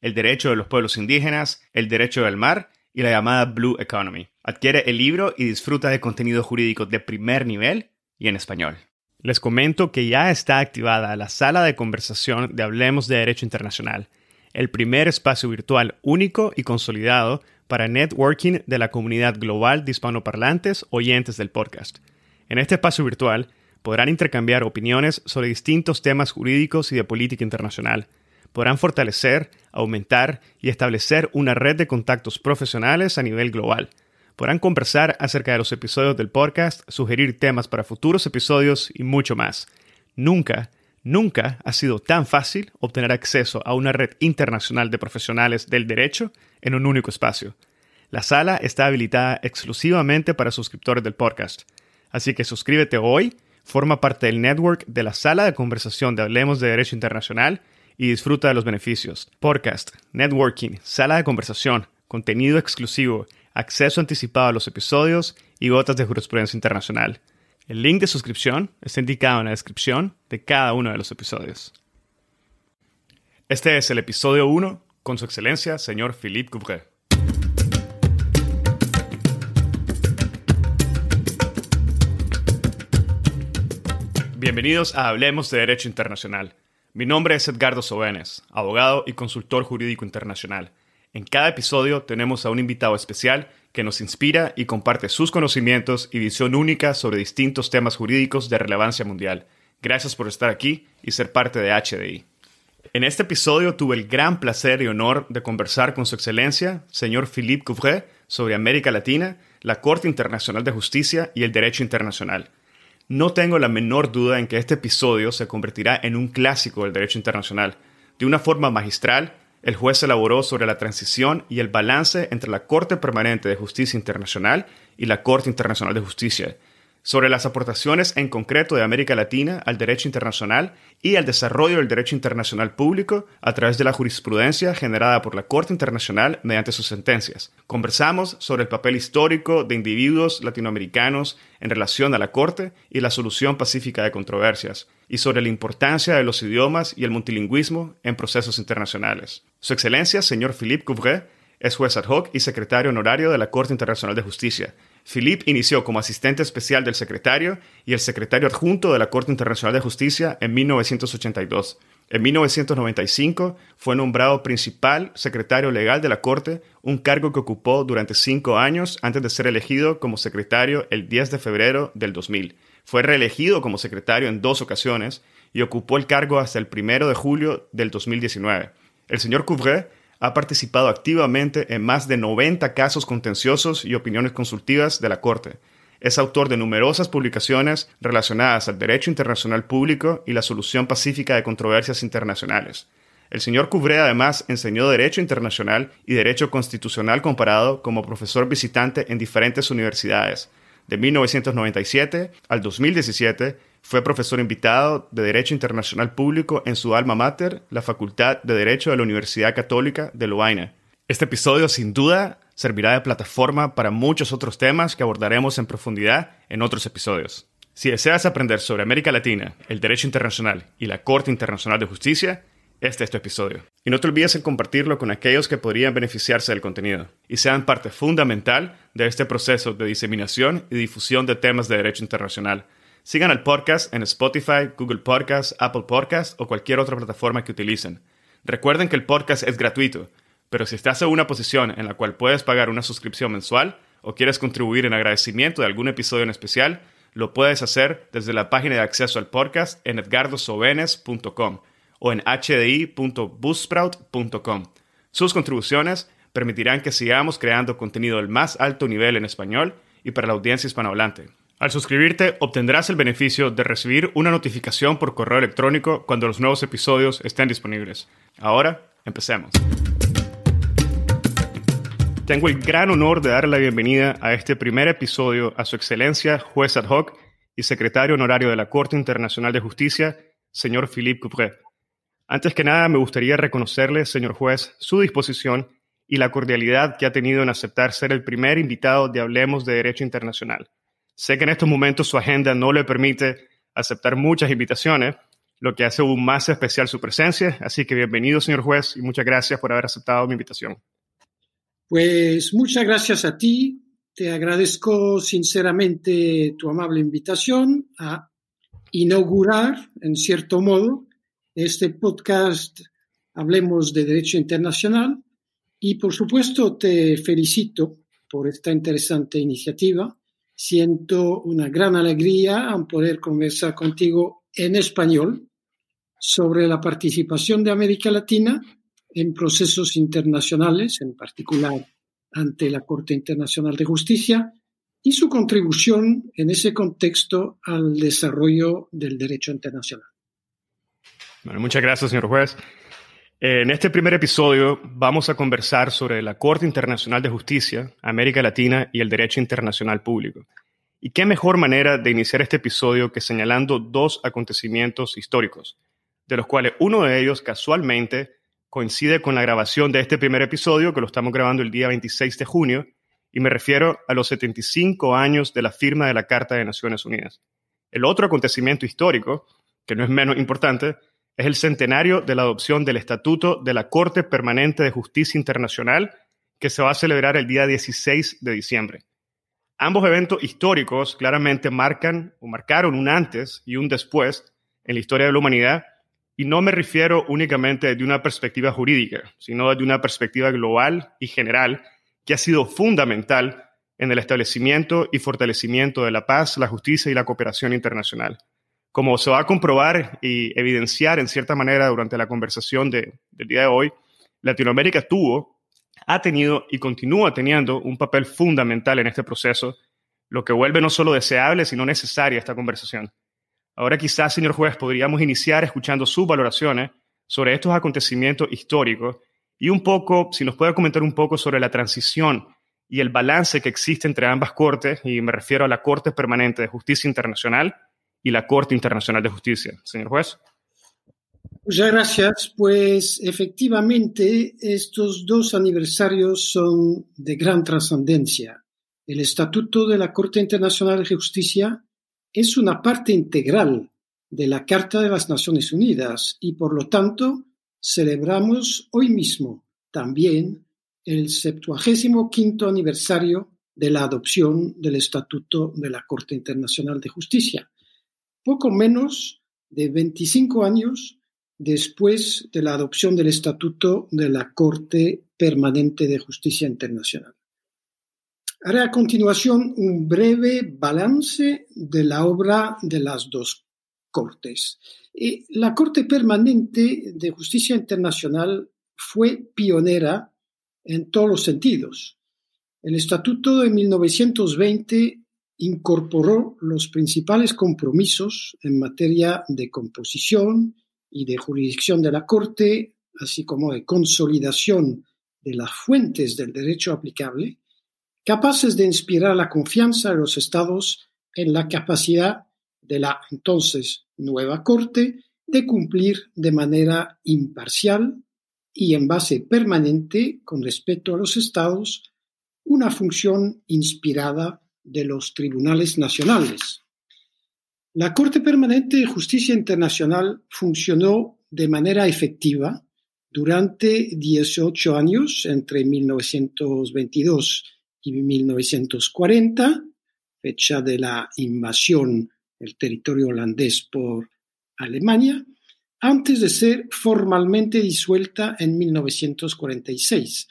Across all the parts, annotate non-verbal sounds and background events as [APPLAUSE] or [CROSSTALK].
el derecho de los pueblos indígenas, el derecho del mar y la llamada Blue Economy. Adquiere el libro y disfruta de contenido jurídico de primer nivel y en español. Les comento que ya está activada la sala de conversación de Hablemos de Derecho Internacional, el primer espacio virtual único y consolidado para networking de la comunidad global de hispanoparlantes oyentes del podcast. En este espacio virtual podrán intercambiar opiniones sobre distintos temas jurídicos y de política internacional podrán fortalecer, aumentar y establecer una red de contactos profesionales a nivel global. Podrán conversar acerca de los episodios del podcast, sugerir temas para futuros episodios y mucho más. Nunca, nunca ha sido tan fácil obtener acceso a una red internacional de profesionales del derecho en un único espacio. La sala está habilitada exclusivamente para suscriptores del podcast. Así que suscríbete hoy, forma parte del network de la sala de conversación de Hablemos de Derecho Internacional y disfruta de los beneficios. Podcast, networking, sala de conversación, contenido exclusivo, acceso anticipado a los episodios y gotas de jurisprudencia internacional. El link de suscripción está indicado en la descripción de cada uno de los episodios. Este es el episodio 1 con su excelencia, señor Philippe Couvret. Bienvenidos a Hablemos de Derecho Internacional mi nombre es Edgardo Sobenes, abogado y consultor jurídico internacional. En cada episodio tenemos a un invitado especial que nos inspira y comparte sus conocimientos y visión única sobre distintos temas jurídicos de relevancia mundial. Gracias por estar aquí y ser parte de HDI. En este episodio tuve el gran placer y honor de conversar con Su Excelencia, señor Philippe Couvret, sobre América Latina, la Corte Internacional de Justicia y el Derecho Internacional. No tengo la menor duda en que este episodio se convertirá en un clásico del derecho internacional. De una forma magistral, el juez elaboró sobre la transición y el balance entre la Corte Permanente de Justicia Internacional y la Corte Internacional de Justicia, sobre las aportaciones en concreto de América Latina al derecho internacional y al desarrollo del derecho internacional público a través de la jurisprudencia generada por la Corte Internacional mediante sus sentencias. Conversamos sobre el papel histórico de individuos latinoamericanos en relación a la Corte y la solución pacífica de controversias, y sobre la importancia de los idiomas y el multilingüismo en procesos internacionales. Su Excelencia, señor Philippe Couvret, es juez ad hoc y secretario honorario de la Corte Internacional de Justicia Philippe inició como asistente especial del secretario y el secretario adjunto de la Corte Internacional de Justicia en 1982. En 1995 fue nombrado principal secretario legal de la Corte, un cargo que ocupó durante cinco años antes de ser elegido como secretario el 10 de febrero del 2000. Fue reelegido como secretario en dos ocasiones y ocupó el cargo hasta el 1 de julio del 2019. El señor Couvret ha participado activamente en más de 90 casos contenciosos y opiniones consultivas de la Corte. Es autor de numerosas publicaciones relacionadas al derecho internacional público y la solución pacífica de controversias internacionales. El señor Cubre además enseñó Derecho Internacional y Derecho Constitucional comparado como profesor visitante en diferentes universidades. De 1997 al 2017 fue profesor invitado de Derecho Internacional Público en su alma mater, la Facultad de Derecho de la Universidad Católica de Lovaina. Este episodio sin duda servirá de plataforma para muchos otros temas que abordaremos en profundidad en otros episodios. Si deseas aprender sobre América Latina, el derecho internacional y la Corte Internacional de Justicia, este es tu episodio. Y no te olvides en compartirlo con aquellos que podrían beneficiarse del contenido y sean parte fundamental de este proceso de diseminación y difusión de temas de derecho internacional Sigan el podcast en Spotify, Google Podcasts, Apple Podcasts o cualquier otra plataforma que utilicen. Recuerden que el podcast es gratuito, pero si estás en una posición en la cual puedes pagar una suscripción mensual o quieres contribuir en agradecimiento de algún episodio en especial, lo puedes hacer desde la página de acceso al podcast en edgardosobenes.com o en hdi.buzzsprout.com. Sus contribuciones permitirán que sigamos creando contenido del más alto nivel en español y para la audiencia hispanohablante. Al suscribirte obtendrás el beneficio de recibir una notificación por correo electrónico cuando los nuevos episodios estén disponibles. Ahora, empecemos. Tengo el gran honor de darle la bienvenida a este primer episodio a Su Excelencia, juez ad hoc y secretario honorario de la Corte Internacional de Justicia, señor Philippe Coupré. Antes que nada, me gustaría reconocerle, señor juez, su disposición y la cordialidad que ha tenido en aceptar ser el primer invitado de Hablemos de Derecho Internacional. Sé que en estos momentos su agenda no le permite aceptar muchas invitaciones, lo que hace aún más especial su presencia, así que bienvenido, señor juez, y muchas gracias por haber aceptado mi invitación. Pues muchas gracias a ti. Te agradezco sinceramente tu amable invitación a inaugurar, en cierto modo, este podcast Hablemos de Derecho Internacional. Y por supuesto te felicito por esta interesante iniciativa. Siento una gran alegría al poder conversar contigo en español sobre la participación de América Latina en procesos internacionales, en particular ante la Corte Internacional de Justicia, y su contribución en ese contexto al desarrollo del derecho internacional. Muchas gracias, señor juez. En este primer episodio vamos a conversar sobre la Corte Internacional de Justicia, América Latina y el derecho internacional público. ¿Y qué mejor manera de iniciar este episodio que señalando dos acontecimientos históricos, de los cuales uno de ellos casualmente coincide con la grabación de este primer episodio, que lo estamos grabando el día 26 de junio, y me refiero a los 75 años de la firma de la Carta de Naciones Unidas. El otro acontecimiento histórico, que no es menos importante, es el centenario de la adopción del Estatuto de la Corte Permanente de Justicia Internacional, que se va a celebrar el día 16 de diciembre. Ambos eventos históricos claramente marcan o marcaron un antes y un después en la historia de la humanidad y no me refiero únicamente desde una perspectiva jurídica, sino desde una perspectiva global y general que ha sido fundamental en el establecimiento y fortalecimiento de la paz, la justicia y la cooperación internacional. Como se va a comprobar y evidenciar en cierta manera durante la conversación del día de hoy, Latinoamérica tuvo, ha tenido y continúa teniendo un papel fundamental en este proceso, lo que vuelve no solo deseable, sino necesaria esta conversación. Ahora quizás, señor juez, podríamos iniciar escuchando sus valoraciones sobre estos acontecimientos históricos y un poco, si nos puede comentar un poco sobre la transición y el balance que existe entre ambas cortes, y me refiero a la Corte Permanente de Justicia Internacional y la Corte Internacional de Justicia. Señor juez. Muchas gracias. Pues efectivamente estos dos aniversarios son de gran trascendencia. El Estatuto de la Corte Internacional de Justicia es una parte integral de la Carta de las Naciones Unidas y por lo tanto celebramos hoy mismo también el 75 quinto aniversario de la adopción del Estatuto de la Corte Internacional de Justicia, poco menos de 25 años después de la adopción del Estatuto de la Corte Permanente de Justicia Internacional. Haré a continuación un breve balance de la obra de las dos Cortes. la Corte Permanente de Justicia Internacional fue pionera en todos los sentidos. El Estatuto de 1920 incorporó los principales compromisos en materia de composición y de jurisdicción de la Corte, así como de consolidación de las fuentes del derecho aplicable, capaces de inspirar la confianza de los estados en la capacidad de la entonces nueva Corte de cumplir de manera imparcial y en base permanente con respecto a los estados una función inspirada de los tribunales nacionales. La Corte Permanente de Justicia Internacional funcionó de manera efectiva durante 18 años, entre 1922 y 1940, fecha de la invasión del territorio holandés por Alemania, antes de ser formalmente disuelta en 1946.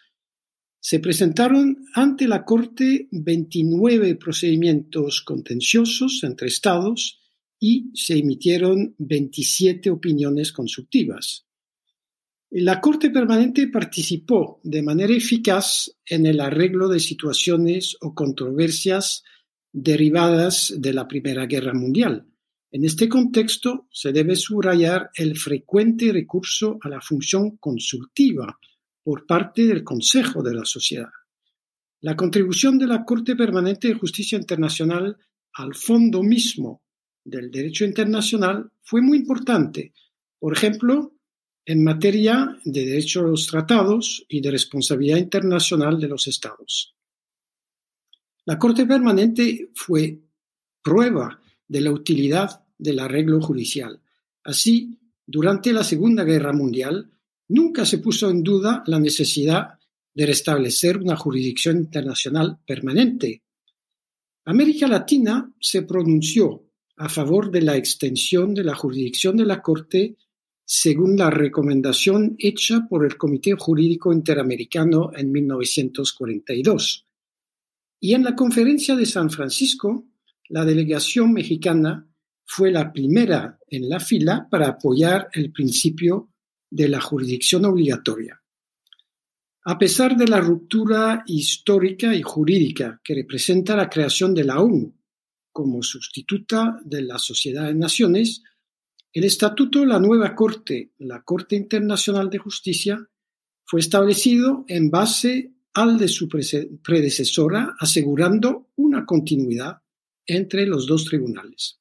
Se presentaron ante la Corte 29 procedimientos contenciosos entre estados y se emitieron 27 opiniones consultivas. La Corte Permanente participó de manera eficaz en el arreglo de situaciones o controversias derivadas de la Primera Guerra Mundial. En este contexto, se debe subrayar el frecuente recurso a la función consultiva por parte del Consejo de la Sociedad. La contribución de la Corte Permanente de Justicia Internacional al fondo mismo del derecho internacional fue muy importante, por ejemplo, en materia de derecho a los tratados y de responsabilidad internacional de los estados. La Corte Permanente fue prueba de la utilidad del arreglo judicial. Así, durante la Segunda Guerra Mundial, nunca se puso en duda la necesidad de restablecer una jurisdicción internacional permanente. América Latina se pronunció a favor de la extensión de la jurisdicción de la Corte según la recomendación hecha por el Comité Jurídico Interamericano en 1942. Y en la Conferencia de San Francisco, la delegación mexicana fue la primera en la fila para apoyar el principio de la jurisdicción obligatoria. A pesar de la ruptura histórica y jurídica que representa la creación de la ONU como sustituta de la Sociedad de Naciones, el estatuto de la nueva Corte, la Corte Internacional de Justicia, fue establecido en base al de su predecesora, asegurando una continuidad entre los dos tribunales.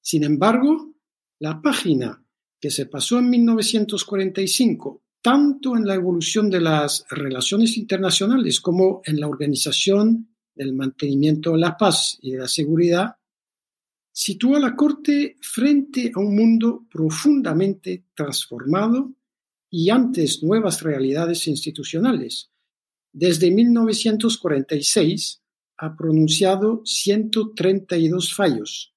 Sin embargo, la página que se pasó en 1945, tanto en la evolución de las relaciones internacionales como en la organización del mantenimiento de la paz y de la seguridad, situó a la Corte frente a un mundo profundamente transformado y antes nuevas realidades institucionales. Desde 1946 ha pronunciado 132 fallos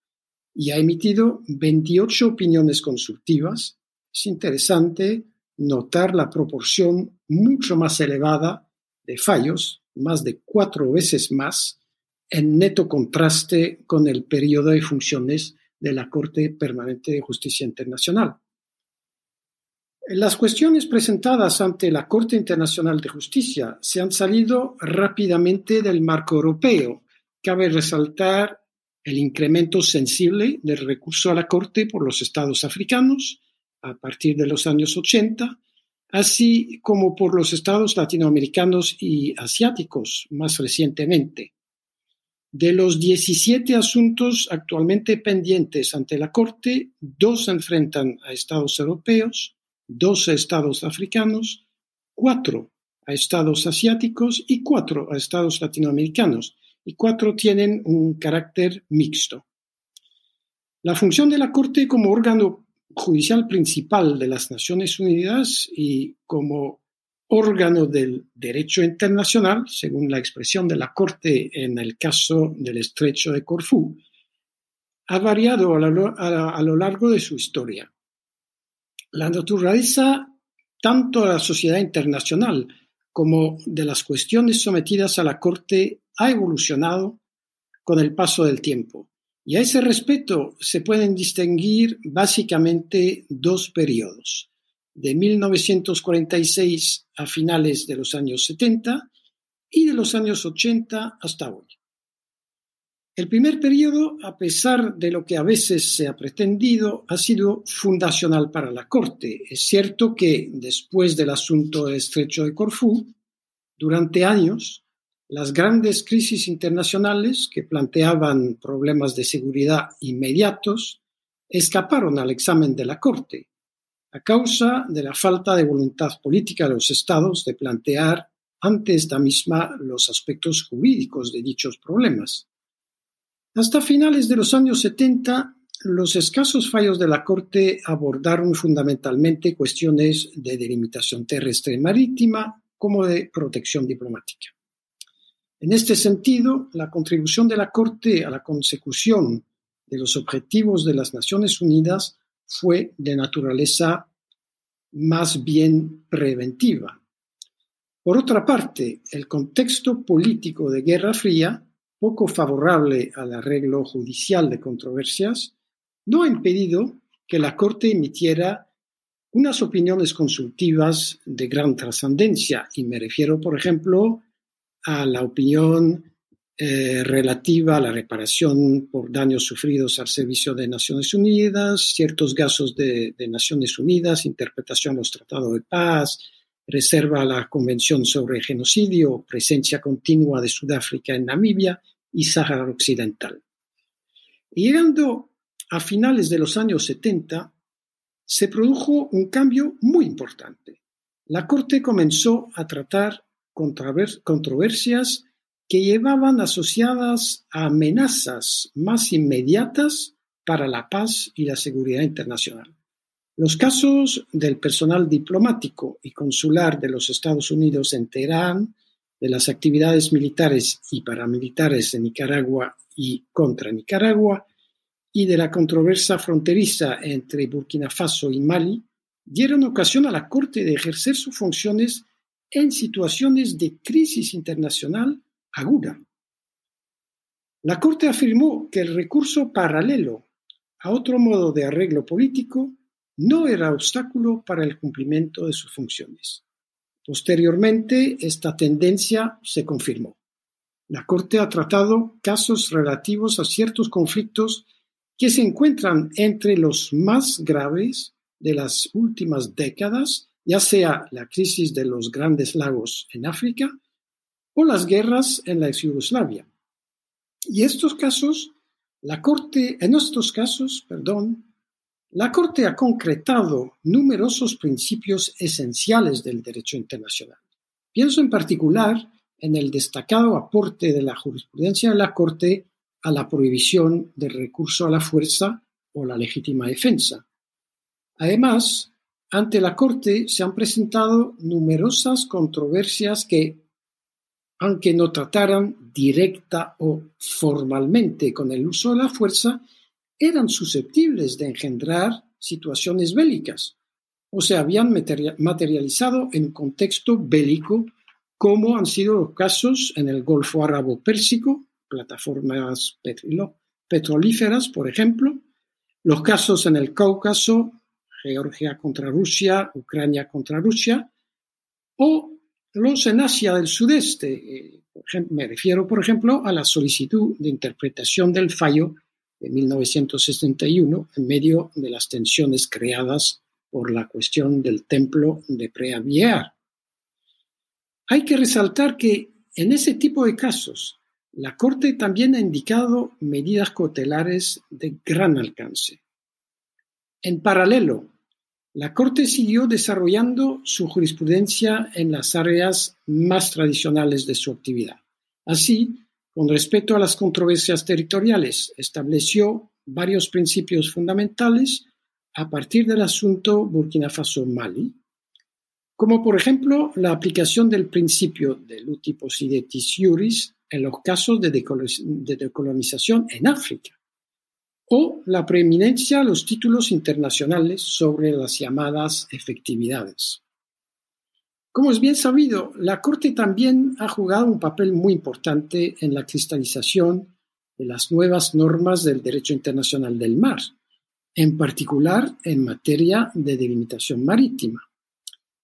y ha emitido 28 opiniones consultivas. Es interesante notar la proporción mucho más elevada de fallos, más de cuatro veces más, en neto contraste con el periodo de funciones de la Corte Permanente de Justicia Internacional. Las cuestiones presentadas ante la Corte Internacional de Justicia se han salido rápidamente del marco europeo. Cabe resaltar el incremento sensible del recurso a la Corte por los estados africanos a partir de los años 80, así como por los estados latinoamericanos y asiáticos más recientemente. De los 17 asuntos actualmente pendientes ante la Corte, dos enfrentan a estados europeos, dos a estados africanos, cuatro a estados asiáticos y cuatro a estados latinoamericanos, y cuatro tienen un carácter mixto. La función de la Corte como órgano judicial principal de las Naciones Unidas y como órgano del derecho internacional, según la expresión de la Corte en el caso del estrecho de Corfú, ha variado a lo, largo de su historia. La naturaleza tanto de la sociedad internacional como de las cuestiones sometidas a la Corte ha evolucionado con el paso del tiempo. Y a ese respecto se pueden distinguir básicamente dos periodos de 1946 a finales de los años 70 y de los años 80 hasta hoy. El primer periodo, a pesar de lo que a veces se ha pretendido, ha sido fundacional para la Corte. Es cierto que después del asunto del estrecho de Corfú, durante años, las grandes crisis internacionales que planteaban problemas de seguridad inmediatos escaparon al examen de la Corte a causa de la falta de voluntad política de los Estados de plantear ante esta misma los aspectos jurídicos de dichos problemas. Hasta finales de los años 70, los escasos fallos de la Corte abordaron fundamentalmente cuestiones de delimitación terrestre y marítima como de protección diplomática. En este sentido, la contribución de la Corte a la consecución de los objetivos de las Naciones Unidas fue de naturaleza más bien preventiva. Por otra parte, el contexto político de Guerra Fría, poco favorable al arreglo judicial de controversias, no ha impedido que la Corte emitiera unas opiniones consultivas de gran trascendencia, y me refiero, por ejemplo, a la opinión eh, relativa a la reparación por daños sufridos al servicio de Naciones Unidas, ciertos gastos de, de Naciones Unidas, interpretación de los tratados de paz, reserva a la Convención sobre Genocidio, presencia continua de Sudáfrica en Namibia y Sáhara Occidental. llegando a finales de los años 70, se produjo un cambio muy importante. La Corte comenzó a tratar controversias que llevaban asociadas a amenazas más inmediatas para la paz y la seguridad internacional. Los casos del personal diplomático y consular de los Estados Unidos en Teherán, de las actividades militares y paramilitares en Nicaragua y contra Nicaragua, y de la controversia fronteriza entre Burkina Faso y Mali, dieron ocasión a la Corte de ejercer sus funciones en situaciones de crisis internacional aguda. La Corte afirmó que el recurso paralelo a otro modo de arreglo político no era obstáculo para el cumplimiento de sus funciones. Posteriormente, esta tendencia se confirmó. La Corte ha tratado casos relativos a ciertos conflictos que se encuentran entre los más graves de las últimas décadas, ya sea la crisis de los grandes lagos en África o las guerras en la ex Yugoslavia. Y estos casos, la Corte, en estos casos, perdón, la Corte ha concretado numerosos principios esenciales del derecho internacional. Pienso en particular en el destacado aporte de la jurisprudencia de la Corte a la prohibición del recurso a la fuerza o la legítima defensa. Además, ante la Corte se han presentado numerosas controversias que, aunque no trataran directa o formalmente con el uso de la fuerza, eran susceptibles de engendrar situaciones bélicas o se habían materializado en contexto bélico, como han sido los casos en el Golfo Árabo Pérsico, plataformas petrolíferas, por ejemplo, los casos en el Cáucaso, Georgia contra Rusia, Ucrania contra Rusia, o los en Asia del Sudeste. Eh, me refiero, por ejemplo, a la solicitud de interpretación del fallo de 1961 en medio de las tensiones creadas por la cuestión del templo de Preaviar. Hay que resaltar que en ese tipo de casos, la Corte también ha indicado medidas cautelares de gran alcance. En paralelo, la Corte siguió desarrollando su jurisprudencia en las áreas más tradicionales de su actividad. Así, con respecto a las controversias territoriales, estableció varios principios fundamentales a partir del asunto Burkina Faso-Mali, como por ejemplo la aplicación del principio del uti possidetis iuris en los casos de decolonización en África, o la preeminencia de los títulos internacionales sobre las llamadas efectividades. Como es bien sabido, la Corte también ha jugado un papel muy importante en la cristalización de las nuevas normas del derecho internacional del mar, en particular en materia de delimitación marítima.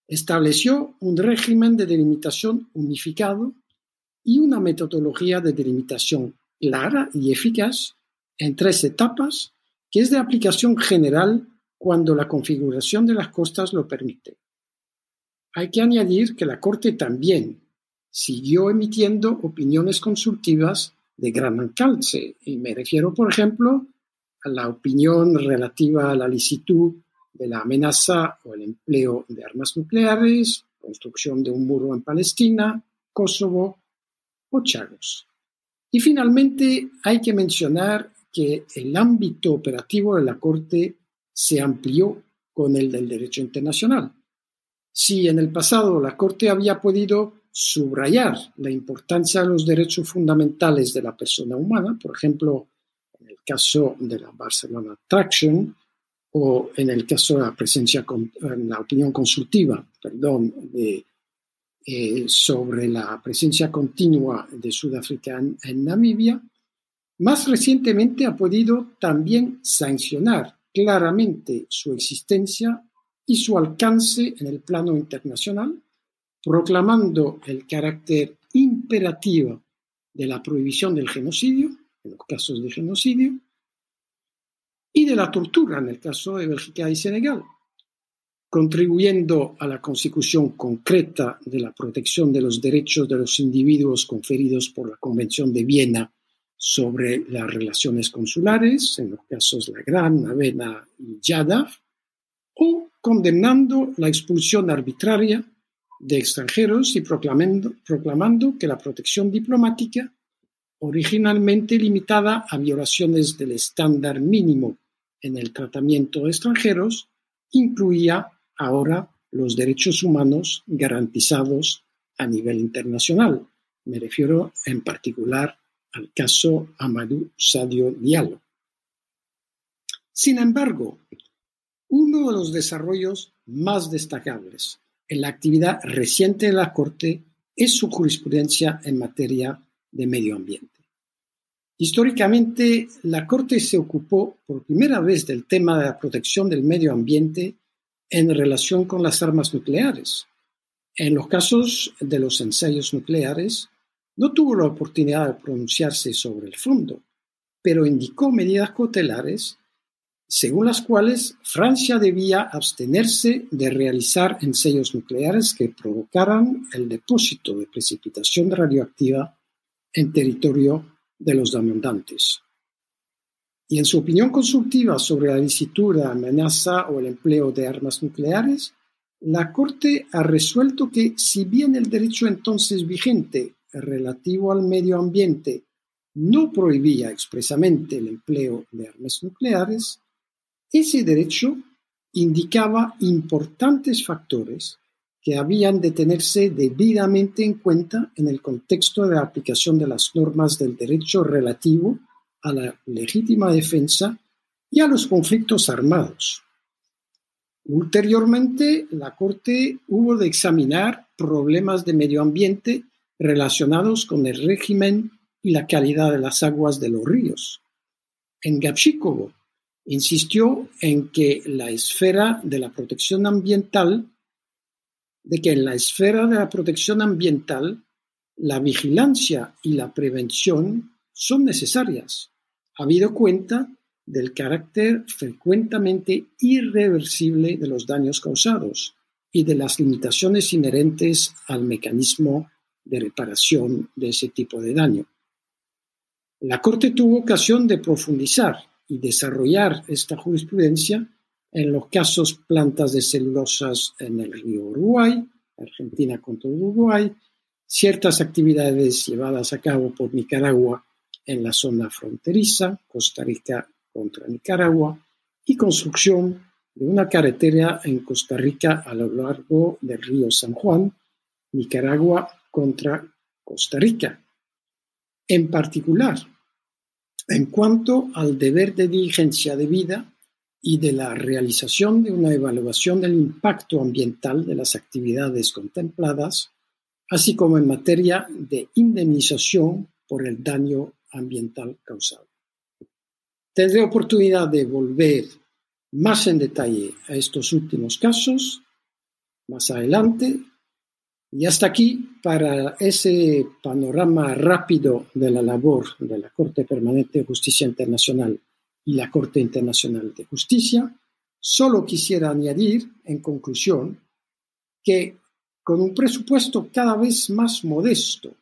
Estableció un régimen de delimitación unificado y una metodología de delimitación clara y eficaz en tres etapas que es de aplicación general cuando la configuración de las costas lo permite. Hay que añadir que la Corte también siguió emitiendo opiniones consultivas de gran alcance, y me refiero, por ejemplo, a la opinión relativa a la licitud de la amenaza o el empleo de armas nucleares, construcción de un muro en Palestina, Kosovo o Chagos. Y finalmente hay que mencionar que el ámbito operativo de la Corte se amplió con el del derecho internacional. Si en el pasado la Corte había podido subrayar la importancia de los derechos fundamentales de la persona humana, por ejemplo, en el caso de la Barcelona Traction o en el caso de la presencia, en la opinión consultiva, eh, sobre la presencia continua de Sudáfrica en Namibia, más recientemente ha podido también sancionar claramente su existencia y su alcance en el plano internacional, proclamando el carácter imperativo de la prohibición del genocidio, en los casos de genocidio, y de la tortura en el caso de Bélgica y Senegal, contribuyendo a la consecución concreta de la protección de los derechos de los individuos conferidos por la Convención de Viena sobre las relaciones consulares, en los casos Gran, Avena y Yadav, o condenando la expulsión arbitraria de extranjeros y proclamando, proclamando que la protección diplomática, originalmente limitada a violaciones del estándar mínimo en el tratamiento de extranjeros, incluía ahora los derechos humanos garantizados a nivel internacional. Me refiero en particular al caso Amadou Sadio Diallo. Sin embargo, uno de los desarrollos más destacables en la actividad reciente de la Corte es su jurisprudencia en materia de medio ambiente. Históricamente, la Corte se ocupó por primera vez del tema de la protección del medio ambiente en relación con las armas nucleares. En los casos de los ensayos nucleares, no tuvo la oportunidad de pronunciarse sobre el fondo, pero indicó medidas cautelares según las cuales Francia debía abstenerse de realizar ensayos nucleares que provocaran el depósito de precipitación radioactiva en territorio de los demandantes. Y en su opinión consultiva sobre la licitud de amenaza o el empleo de armas nucleares, la Corte ha resuelto que si bien el derecho entonces vigente relativo al medio ambiente no prohibía expresamente el empleo de armas nucleares, ese derecho indicaba importantes factores que habían de tenerse debidamente en cuenta en el contexto de la aplicación de las normas del derecho relativo a la legítima defensa y a los conflictos armados. Ulteriormente, la Corte hubo de examinar problemas de medio ambiente relacionados con el régimen y la calidad de las aguas de los ríos. En Gapchikovo insistió en que la esfera de la protección ambiental de que en la esfera de la protección ambiental la vigilancia y la prevención son necesarias, habido cuenta del carácter frecuentemente irreversible de los daños causados y de las limitaciones inherentes al mecanismo de reparación de ese tipo de daño. La Corte tuvo ocasión de profundizar y desarrollar esta jurisprudencia en los casos plantas de celulosas en el río Uruguay, Argentina contra Uruguay, ciertas actividades llevadas a cabo por Nicaragua en la zona fronteriza, Costa Rica contra Nicaragua, y construcción de una carretera en Costa Rica a lo largo del río San Juan, Nicaragua contra Costa Rica. En particular, en cuanto al deber de diligencia debida y de la realización de una evaluación del impacto ambiental de las actividades contempladas, así como en materia de indemnización por el daño ambiental causado. Tendré oportunidad de volver más en detalle a estos últimos casos más adelante y hasta aquí para ese panorama rápido de la labor de la Corte Permanente de Justicia Internacional y la Corte Internacional de Justicia, solo quisiera añadir, en conclusión, que con un presupuesto cada vez más modesto,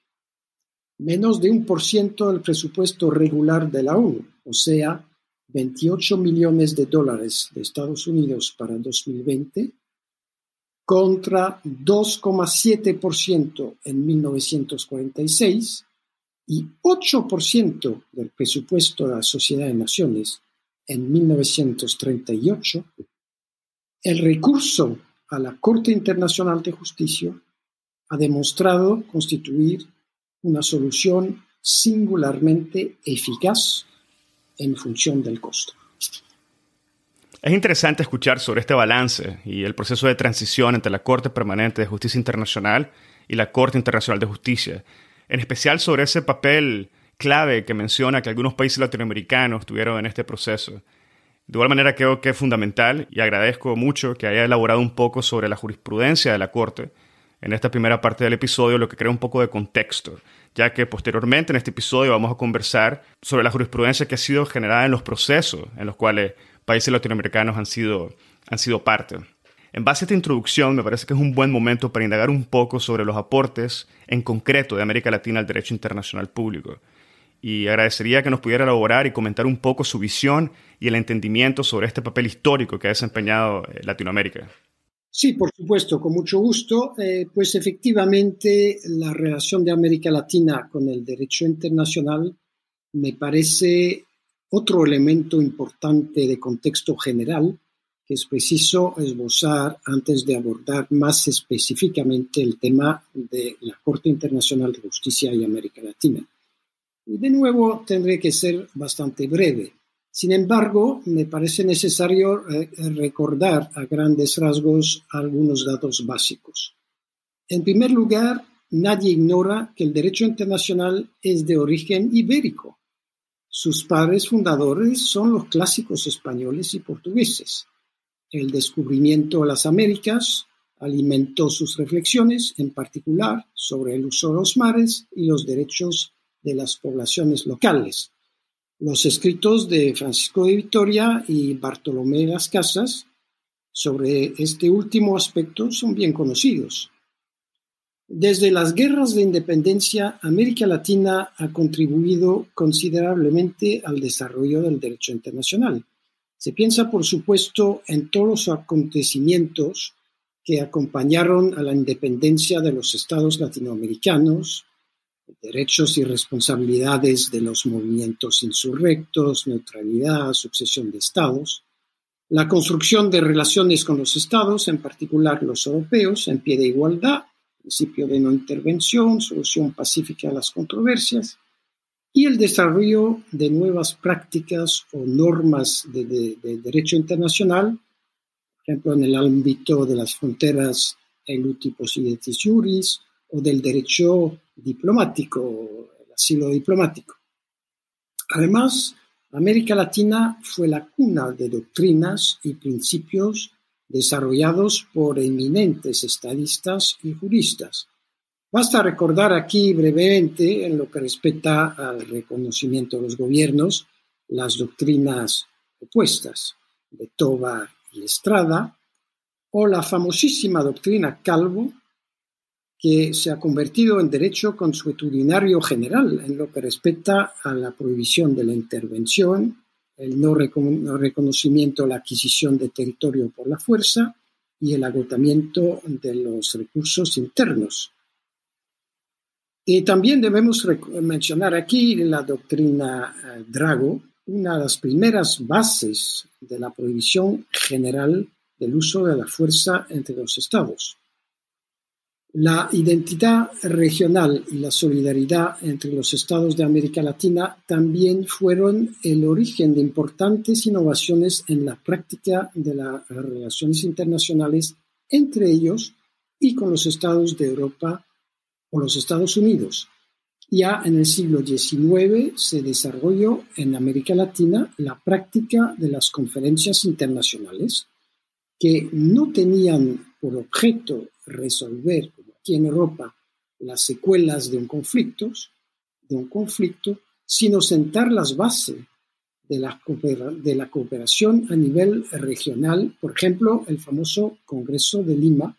menos de un por ciento del presupuesto regular de la ONU, o sea, 28 millones de dólares de Estados Unidos para 2020, contra 2,7% en 1946 y 8% del presupuesto de la Sociedad de Naciones en 1938, el recurso a la Corte Internacional de Justicia ha demostrado constituir una solución singularmente eficaz en función del costo. Es interesante escuchar sobre este balance y el proceso de transición entre la Corte Permanente de Justicia Internacional y la Corte Internacional de Justicia, en especial sobre ese papel clave que menciona que algunos países latinoamericanos tuvieron en este proceso. De igual manera creo que es fundamental y agradezco mucho que haya elaborado un poco sobre la jurisprudencia de la Corte en esta primera parte del episodio, lo que crea un poco de contexto, ya que posteriormente en este episodio vamos a conversar sobre la jurisprudencia que ha sido generada en los procesos en los cuales países latinoamericanos han sido, han sido parte. En base a esta introducción, me parece que es un buen momento para indagar un poco sobre los aportes en concreto de América Latina al derecho internacional público. Y agradecería que nos pudiera elaborar y comentar un poco su visión y el entendimiento sobre este papel histórico que ha desempeñado eh, Latinoamérica. Sí, por supuesto, con mucho gusto. Eh, pues efectivamente, la relación de América Latina con el derecho internacional me parece otro elemento importante de contexto general que es preciso esbozar antes de abordar más específicamente el tema de la Corte Internacional de Justicia y América Latina. Y de nuevo tendré que ser bastante breve. Sin embargo, me parece necesario eh, recordar a grandes rasgos algunos datos básicos. En primer lugar, nadie ignora que el derecho internacional es de origen ibérico. Sus padres fundadores son los clásicos españoles y portugueses. El descubrimiento de las Américas alimentó sus reflexiones, en particular sobre el uso de los mares y los derechos de las poblaciones locales. Los escritos de Francisco de Vitoria y Bartolomé de las Casas sobre este último aspecto son bien conocidos. Desde las guerras de independencia, América Latina ha contribuido considerablemente al desarrollo del derecho internacional. Se piensa, por supuesto, en todos los acontecimientos que acompañaron a la independencia de los estados latinoamericanos, derechos y responsabilidades de los movimientos insurrectos, neutralidad, sucesión de estados, la construcción de relaciones con los estados, en particular los europeos, en pie de igualdad, principio de no intervención, solución pacífica a las controversias, y el desarrollo de nuevas prácticas o normas de, derecho internacional, por ejemplo, en el ámbito de las fronteras eluti possidetis juris o del derecho diplomático, el asilo diplomático. Además, América Latina fue la cuna de doctrinas y principios desarrollados por eminentes estadistas y juristas, Basta recordar aquí brevemente, en lo que respecta al reconocimiento de los gobiernos, las doctrinas opuestas de Toba y Estrada, o la famosísima doctrina Calvo, que se ha convertido en derecho consuetudinario general en lo que respecta a la prohibición de la intervención, el no, reconocimiento de la adquisición de territorio por la fuerza y el agotamiento de los recursos internos y también debemos mencionar aquí la doctrina eh, Drago, una de las primeras bases de la prohibición general del uso de la fuerza entre los estados. La identidad regional y la solidaridad entre los estados de América Latina también fueron el origen de importantes innovaciones en la práctica de las relaciones internacionales entre ellos y con los estados de Europa o los Estados Unidos. Ya en el siglo XIX se desarrolló en América Latina la práctica de las conferencias internacionales que no tenían por objeto resolver, como aquí en Europa, las secuelas de un conflicto, de un conflicto sino sentar las bases de la, de la cooperación a nivel regional, por ejemplo, el famoso Congreso de Lima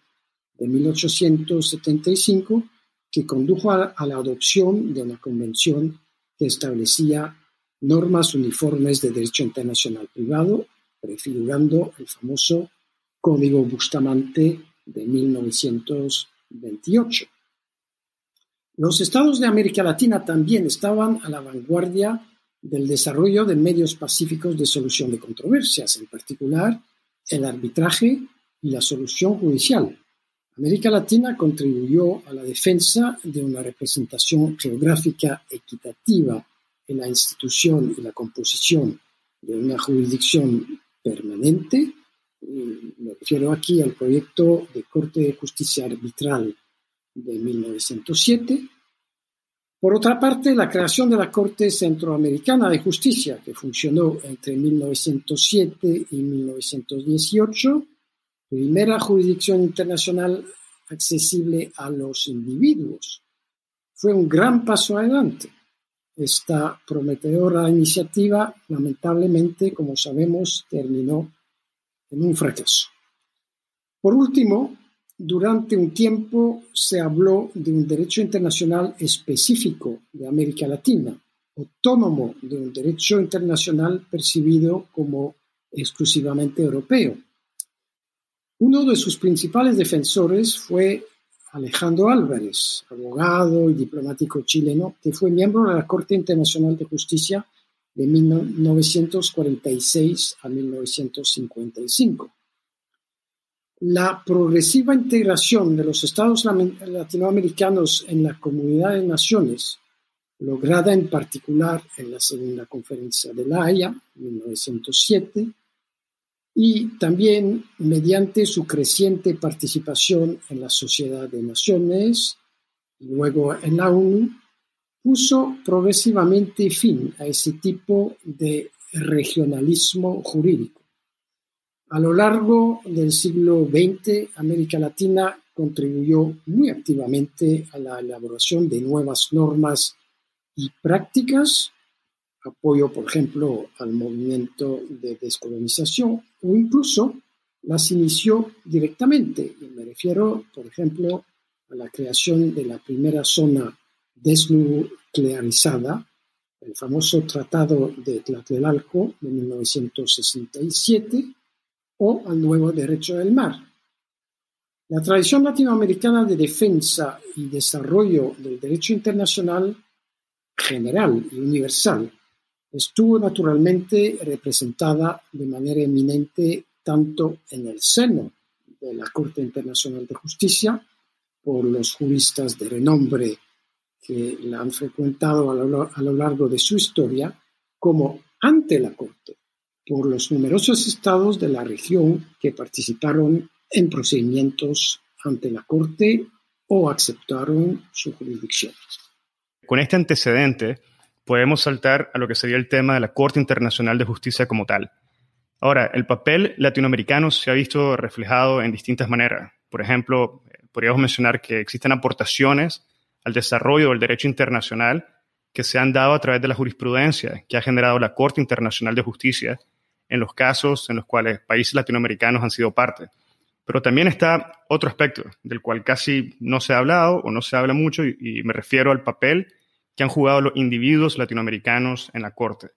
de 1875, que condujo a, la adopción de una convención que establecía normas uniformes de derecho internacional privado, prefigurando el famoso Código Bustamante de 1928. Los estados de América Latina también estaban a la vanguardia del desarrollo de medios pacíficos de solución de controversias, en particular el arbitraje y la solución judicial, América Latina contribuyó a la defensa de una representación geográfica equitativa en la institución y la composición de una jurisdicción permanente. Me refiero aquí al proyecto de Corte de Justicia Arbitral de 1907, Por otra parte, la creación de la Corte Centroamericana de Justicia, que funcionó entre 1907 y 1918, primera jurisdicción internacional accesible a los individuos, fue un gran paso adelante. Esta prometedora iniciativa, lamentablemente, como sabemos, terminó en un fracaso. Por último, durante un tiempo se habló de un derecho internacional específico de América Latina, autónomo de un derecho internacional percibido como exclusivamente europeo. Uno de sus principales defensores fue Alejandro Álvarez, abogado y diplomático chileno, que fue miembro de la Corte Internacional de Justicia de 1946 a 1955. La progresiva integración de los estados latinoamericanos en la comunidad de naciones, lograda en particular en la Segunda Conferencia de La Haya, 1907, y también mediante su creciente participación en la Sociedad de Naciones y luego en la ONU, puso progresivamente fin a ese tipo de regionalismo jurídico. A lo largo del siglo XX, América Latina contribuyó muy activamente a la elaboración de nuevas normas y prácticas, apoyo, por ejemplo, al movimiento de descolonización o incluso las inició directamente. Me refiero, por ejemplo, a la creación de la primera zona desnuclearizada, el famoso Tratado de Tlatelolco de 1967, o al nuevo derecho del mar. La tradición latinoamericana de defensa y desarrollo del derecho internacional general y universal estuvo naturalmente representada de manera eminente tanto en el seno de la Corte Internacional de Justicia por los juristas de renombre que la han frecuentado a lo, largo de su historia, como ante la Corte por los numerosos estados de la región que participaron en procedimientos ante la Corte o aceptaron su jurisdicción. Con este antecedente, podemos saltar a lo que sería el tema de la Corte Internacional de Justicia como tal. Ahora, el papel latinoamericano se ha visto reflejado en distintas maneras. Por ejemplo, podríamos mencionar que existen aportaciones al desarrollo del derecho internacional que se han dado a través de la jurisprudencia que ha generado la Corte Internacional de Justicia en los casos en los cuales países latinoamericanos han sido parte. Pero también está otro aspecto del cual casi no se ha hablado o no se habla mucho y, me refiero al papel que han jugado los individuos latinoamericanos en la Corte.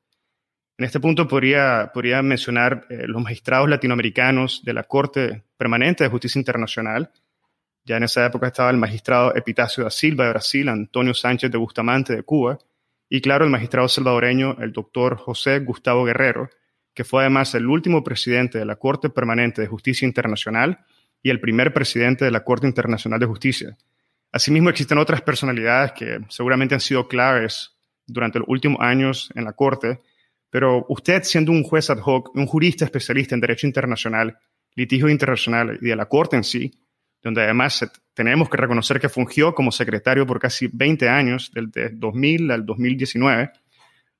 En este punto podría, mencionar eh, los magistrados latinoamericanos de la Corte Permanente de Justicia Internacional. Ya en esa época estaba el magistrado Epitacio da Silva de Brasil, Antonio Sánchez de Bustamante de Cuba, y claro, el magistrado salvadoreño, el doctor José Gustavo Guerrero, que fue además el último presidente de la Corte Permanente de Justicia Internacional y el primer presidente de la Corte Internacional de Justicia. Asimismo, existen otras personalidades que seguramente han sido claves durante los últimos años en la Corte, pero usted, siendo un juez ad hoc, un jurista especialista en derecho internacional, litigio internacional y de la Corte en sí, donde además tenemos que reconocer que fungió como secretario por casi 20 años, del 2000 al 2019,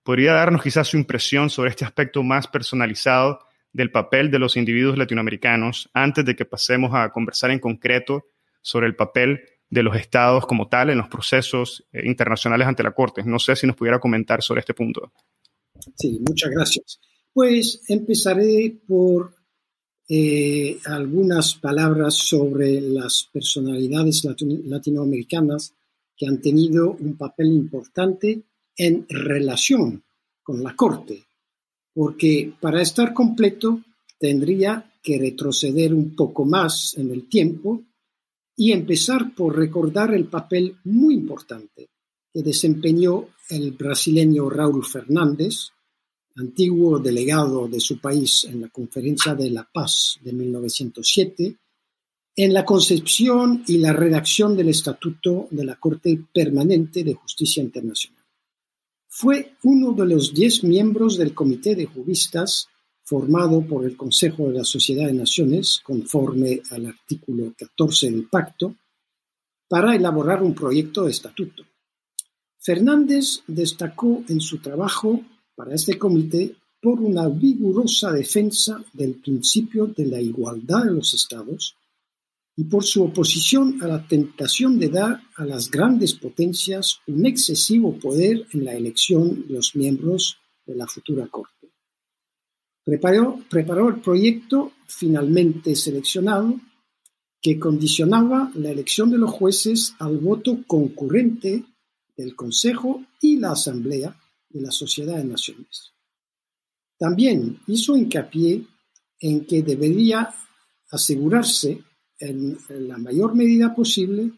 ¿Podría darnos quizás su impresión sobre este aspecto más personalizado del papel de los individuos latinoamericanos antes de que pasemos a conversar en concreto sobre el papel de los estados como tal en los procesos eh, internacionales ante la Corte? No sé si nos pudiera comentar sobre este punto. Sí, muchas gracias. Pues empezaré por eh, algunas palabras sobre las personalidades latinoamericanas que han tenido un papel importante en relación con la Corte, porque para estar completo tendría que retroceder un poco más en el tiempo y empezar por recordar el papel muy importante que desempeñó el brasileño Raúl Fernández, antiguo delegado de su país en la Conferencia de la Paz de 1907, en la concepción y la redacción del Estatuto de la Corte Permanente de Justicia Internacional. Fue uno de los diez miembros del Comité de Juristas formado por el Consejo de la Sociedad de Naciones, conforme al artículo 14 del pacto, para elaborar un proyecto de estatuto. Fernández destacó en su trabajo para este comité por una vigorosa defensa del principio de la igualdad de los estados y por su oposición a la tentación de dar a las grandes potencias un excesivo poder en la elección de los miembros de la futura Corte. Preparó, el proyecto finalmente seleccionado que condicionaba la elección de los jueces al voto concurrente del Consejo y la Asamblea de la Sociedad de Naciones. También hizo hincapié en que debería asegurarse en la mayor medida posible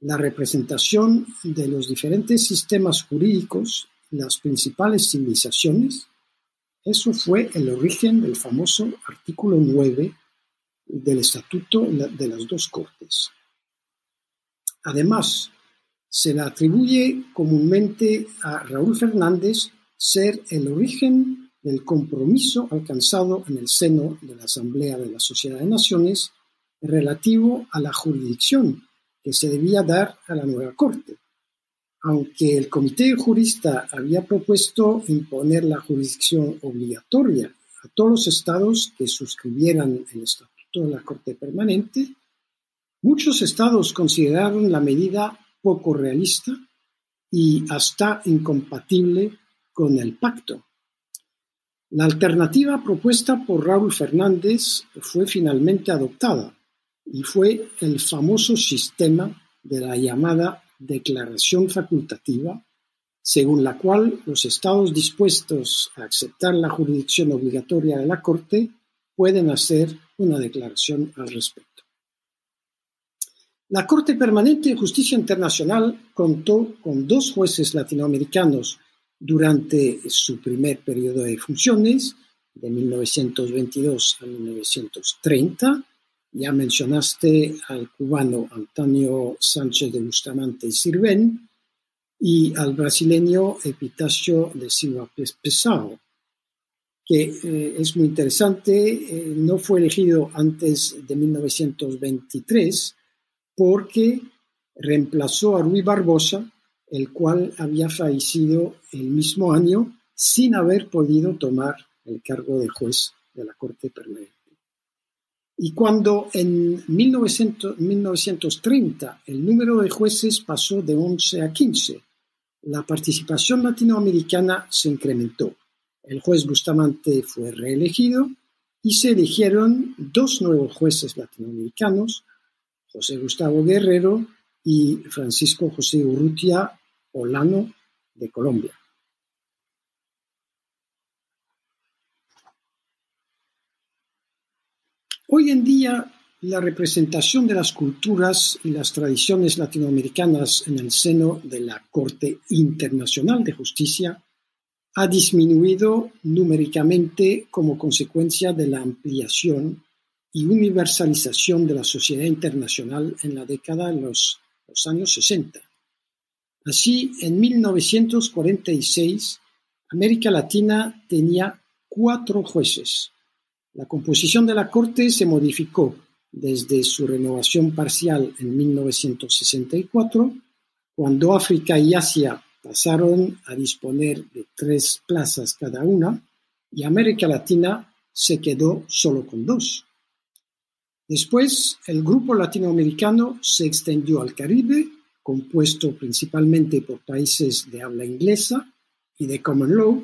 la representación de los diferentes sistemas jurídicos las principales civilizaciones. Eso fue el origen del famoso artículo 9 del Estatuto de las dos Cortes. Además, se le atribuye comúnmente a Raúl Fernández ser el origen del compromiso alcanzado en el seno de la Asamblea de la Sociedad de Naciones relativo a la jurisdicción que se debía dar a la nueva Corte. Aunque el comité jurista había propuesto imponer la jurisdicción obligatoria a todos los estados que suscribieran el Estatuto de la Corte Permanente, muchos estados consideraron la medida poco realista y hasta incompatible con el pacto. La alternativa propuesta por Raúl Fernández fue finalmente adoptada y fue el famoso sistema de la llamada declaración facultativa, según la cual los estados dispuestos a aceptar la jurisdicción obligatoria de la Corte pueden hacer una declaración al respecto. La Corte Permanente de Justicia Internacional contó con dos jueces latinoamericanos durante su primer periodo de funciones, de 1922 a 1930. Ya mencionaste al cubano Antonio Sánchez de Bustamante y Sirven y al brasileño Epitacio de Silva Pesaro, que eh, es muy interesante, eh, no fue elegido antes de 1923 porque reemplazó a Rui Barbosa, el cual había fallecido el mismo año sin haber podido tomar el cargo de juez de la Corte Permanente. Y cuando en 1930 el número de jueces pasó de 11 a 15, la participación latinoamericana se incrementó. El juez Bustamante fue reelegido y se eligieron dos nuevos jueces latinoamericanos, José Gustavo Guerrero y Francisco José Urrutia Olano de Colombia. Hoy en día, la representación de las culturas y las tradiciones latinoamericanas en el seno de la Corte Internacional de Justicia ha disminuido numéricamente como consecuencia de la ampliación y universalización de la sociedad internacional en la década de los, años 60. Así, en 1946, América Latina tenía cuatro jueces. La composición de la Corte se modificó desde su renovación parcial en 1964, cuando África y Asia pasaron a disponer de tres plazas cada una, y América Latina se quedó solo con dos. Después, el grupo latinoamericano se extendió al Caribe, compuesto principalmente por países de habla inglesa y de common law,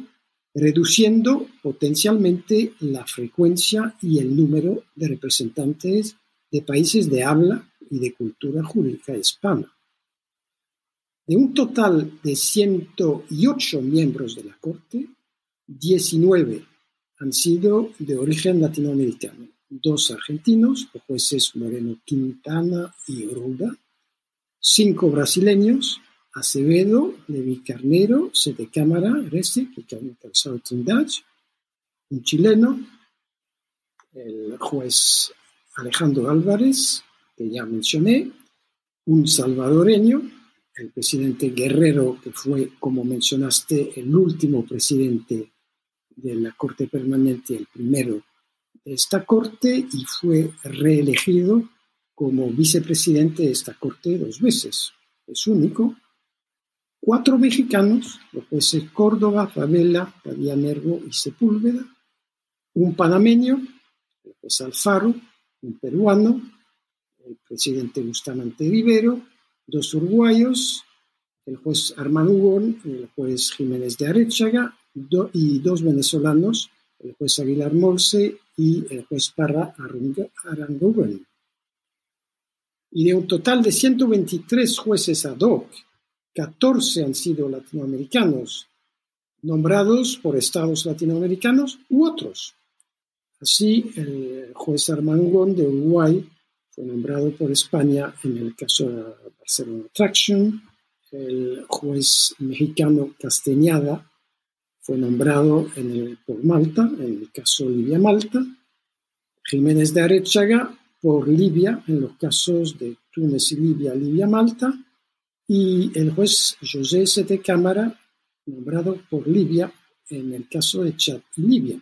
reduciendo potencialmente la frecuencia y el número de representantes de países de habla y de cultura jurídica hispana. De un total de 108 miembros de la Corte, 19 han sido de origen latinoamericano dos argentinos, los jueces Moreno Quintana y Oruda, cinco brasileños, Acevedo, Levi Carnero, Sete Cámara, Reste, que ha Trindade, un chileno, el juez Alejandro Álvarez, que ya mencioné, un salvadoreño, el presidente Guerrero, que fue, como mencionaste, el último presidente de la Corte Permanente, el primero esta corte y fue reelegido como vicepresidente de esta corte dos veces. Es único. cuatro mexicanos, los jueces Córdoba, Favela, Nervo y Sepúlveda, un panameño, el juez Alfaro, un peruano, el presidente Bustamante Rivero, dos uruguayos, el juez Armando Hugon, el juez Jiménez de Arechaga y dos venezolanos, el juez Aguilar Morse y el juez Parra Arangoven. Y de un total de 123 jueces ad hoc, 14 han sido latinoamericanos, nombrados por estados latinoamericanos u otros. Así, el juez Armangón de Uruguay fue nombrado por España en el caso de Barcelona Traction, el juez mexicano Castañeda fue nombrado por Malta, en el caso Libia-Malta, Jiménez de Arechaga por Libia, en los casos de Túnez y Libia, Libia-Malta, y el juez José Sete Cámara, nombrado por Libia en el caso de Chad y Libia.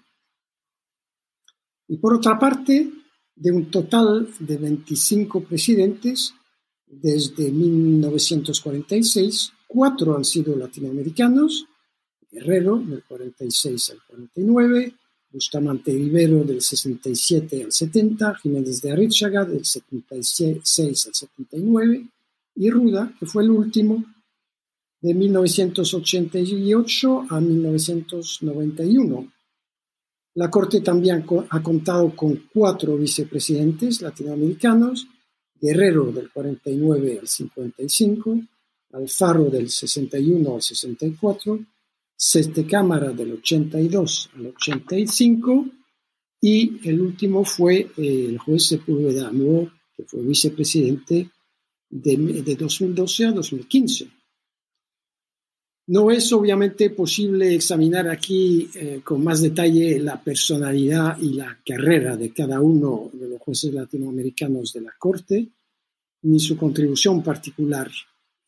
Y por otra parte, de un total de 25 presidentes, desde 1946, cuatro han sido latinoamericanos, Guerrero del 46 al 49, Bustamante Rivero del 67 al 70, Jiménez de Arrichaga del 76 al 79 y Ruda, que fue el último de 1988 a 1991. La Corte también ha contado con cuatro vicepresidentes latinoamericanos, Guerrero del 49 al 55, Alfaro del 61 al 64, Seste Cámara del 82 al 85 y el último fue eh, el juez Sepúlveda Amor, que fue vicepresidente de, de 2012 a 2015. No es obviamente posible examinar aquí eh, con más detalle la personalidad y la carrera de cada uno de los jueces latinoamericanos de la Corte, ni su contribución particular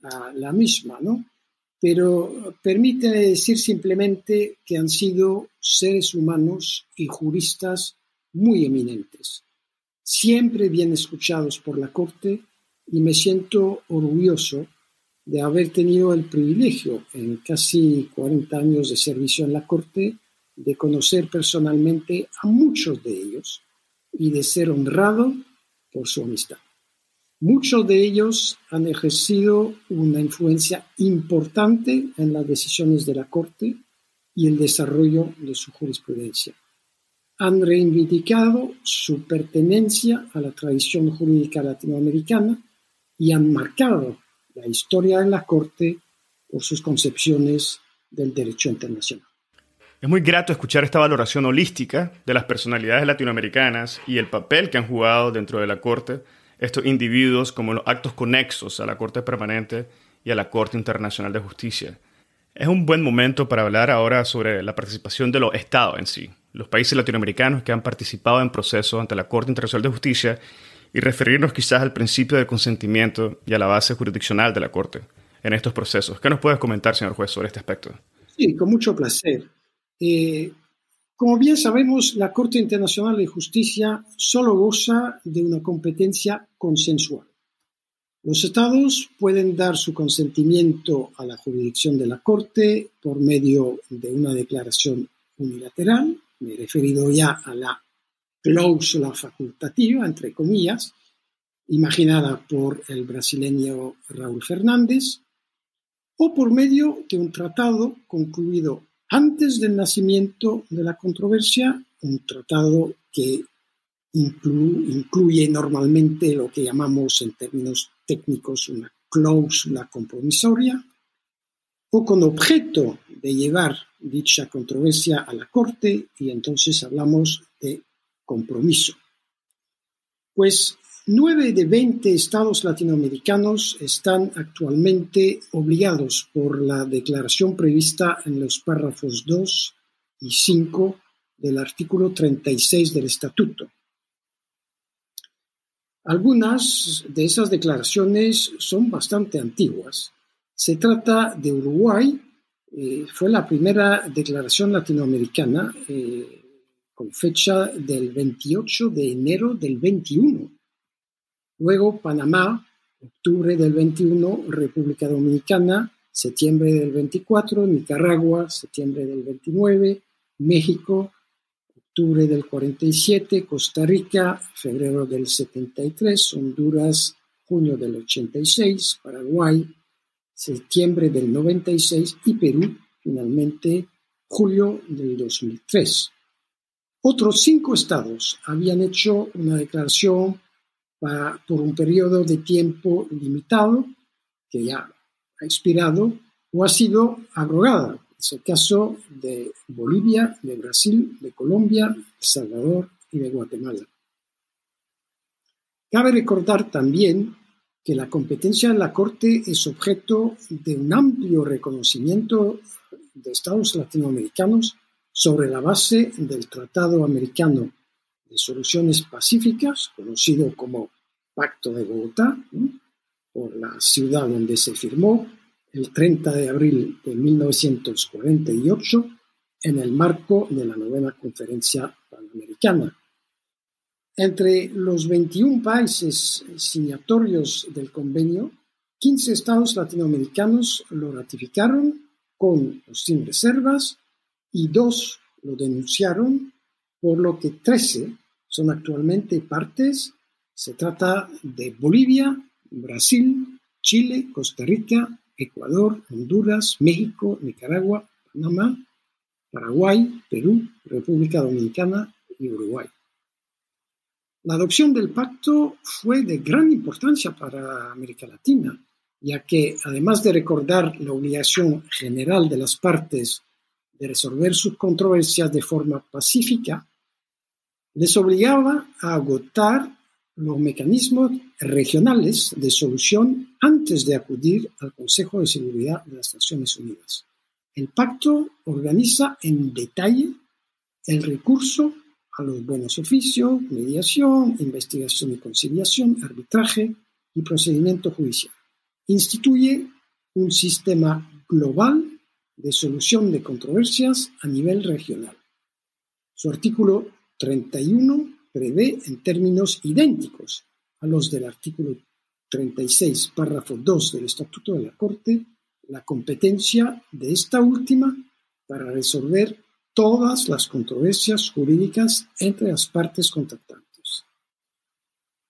a la misma, ¿no? Pero permite decir simplemente que han sido seres humanos y juristas muy eminentes, siempre bien escuchados por la Corte y me siento orgulloso de haber tenido el privilegio en casi 40 años de servicio en la Corte de conocer personalmente a muchos de ellos y de ser honrado por su amistad. Muchos de ellos han ejercido una influencia importante en las decisiones de la Corte y el desarrollo de su jurisprudencia. Han reivindicado su pertenencia a la tradición jurídica latinoamericana y han marcado la historia en la Corte por sus concepciones del derecho internacional. Es muy grato escuchar esta valoración holística de las personalidades latinoamericanas y el papel que han jugado dentro de la Corte estos individuos como los actos conexos a la Corte Permanente y a la Corte Internacional de Justicia. Es un buen momento para hablar ahora sobre la participación de los estados en sí, los países latinoamericanos que han participado en procesos ante la Corte Internacional de Justicia y referirnos quizás al principio de consentimiento y a la base jurisdiccional de la Corte en estos procesos. ¿Qué nos puedes comentar, señor juez, sobre este aspecto? Sí, con mucho placer. Eh, como bien sabemos, la Corte Internacional de Justicia solo goza de una competencia consensual. Los Estados pueden dar su consentimiento a la jurisdicción de la Corte por medio de una declaración unilateral, me he referido ya a la cláusula facultativa, entre comillas, imaginada por el brasileño Raúl Fernández, o por medio de un tratado concluido antes del nacimiento de la controversia, un tratado que incluye normalmente lo que llamamos en términos técnicos una cláusula compromisoria, o con objeto de llevar dicha controversia a la Corte, y entonces hablamos de compromiso. Pues nueve de veinte estados latinoamericanos están actualmente obligados por la declaración prevista en los párrafos 2 y 5 del artículo 36 del Estatuto. Algunas de esas declaraciones son bastante antiguas. Se trata de Uruguay, eh, fue la primera declaración latinoamericana eh, con fecha del 28 de enero del 21. Luego Panamá, octubre del 21, República Dominicana, septiembre del 24, Nicaragua, septiembre del 29, México, octubre del 47, Costa Rica, febrero del 73, Honduras, junio del 86, Paraguay, septiembre del 96 y Perú, finalmente, julio del 2003. Otros cinco estados habían hecho una declaración por un periodo de tiempo limitado, que ya ha expirado o ha sido abrogada. Es el caso de Bolivia, de Brasil, de Colombia, de Salvador y de Guatemala. Cabe recordar también que la competencia de la Corte es objeto de un amplio reconocimiento de estados latinoamericanos sobre la base del Tratado Americano de Soluciones Pacíficas, conocido como Pacto de Bogotá, por la ciudad donde se firmó el 30 de abril de 1948 en el marco de la novena conferencia panamericana. Entre los 21 países signatorios del convenio, 15 estados latinoamericanos lo ratificaron con o sin reservas y dos lo denunciaron, por lo que 13 son actualmente partes. Se trata de Bolivia, Brasil, Chile, Costa Rica, Ecuador, Honduras, México, Nicaragua, Panamá, Paraguay, Perú, República Dominicana y Uruguay. La adopción del pacto fue de gran importancia para América Latina, ya que además de recordar la obligación general de las partes de resolver sus controversias de forma pacífica, les obligaba a agotar los mecanismos regionales de solución antes de acudir al Consejo de Seguridad de las Naciones Unidas. El pacto organiza en detalle el recurso a los buenos oficios, mediación, investigación y conciliación, arbitraje y procedimiento judicial. Instituye un sistema global de solución de controversias a nivel regional. Su artículo 31 prevé en términos idénticos a los del artículo 36, párrafo 2 del Estatuto de la Corte, la competencia de esta última para resolver todas las controversias jurídicas entre las partes contactantes.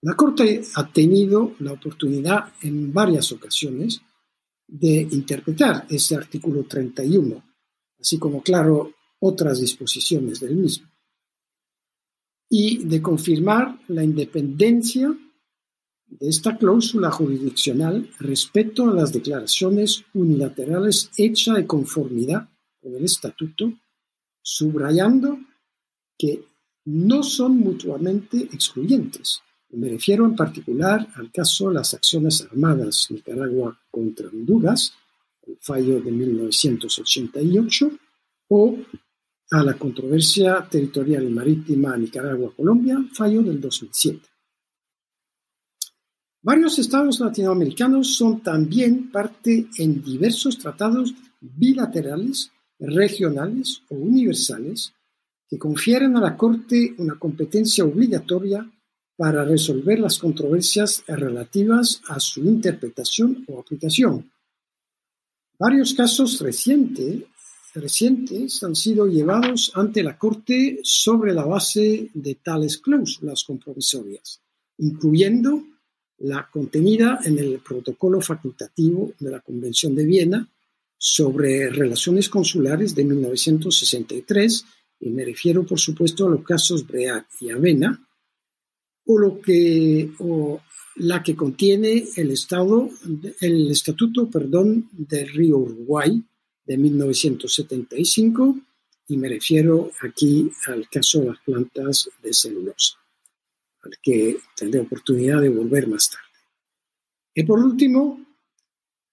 La Corte ha tenido la oportunidad en varias ocasiones de interpretar ese artículo 31, así como, claro, otras disposiciones del mismo y de confirmar la independencia de esta cláusula jurisdiccional respecto a las declaraciones unilaterales hechas de conformidad con el estatuto, subrayando que no son mutuamente excluyentes. Me refiero en particular al caso de las acciones armadas Nicaragua contra Honduras, el fallo de 1988, o a la controversia territorial y marítima Nicaragua-Colombia, fallo del 2007. Varios estados latinoamericanos son también parte en diversos tratados bilaterales, regionales o universales que confieren a la Corte una competencia obligatoria para resolver las controversias relativas a su interpretación o aplicación. Varios casos recientes recientes han sido llevados ante la Corte sobre la base de tales cláusulas compromisorias, incluyendo la contenida en el protocolo facultativo de la Convención de Viena sobre relaciones consulares de 1963, y me refiero por supuesto a los casos Break y Avena, o, lo que, o la que contiene el, estado, el Estatuto perdón, del Río Uruguay, de 1975 y me refiero aquí al caso de las plantas de celulosa, al que tendré oportunidad de volver más tarde. Y por último,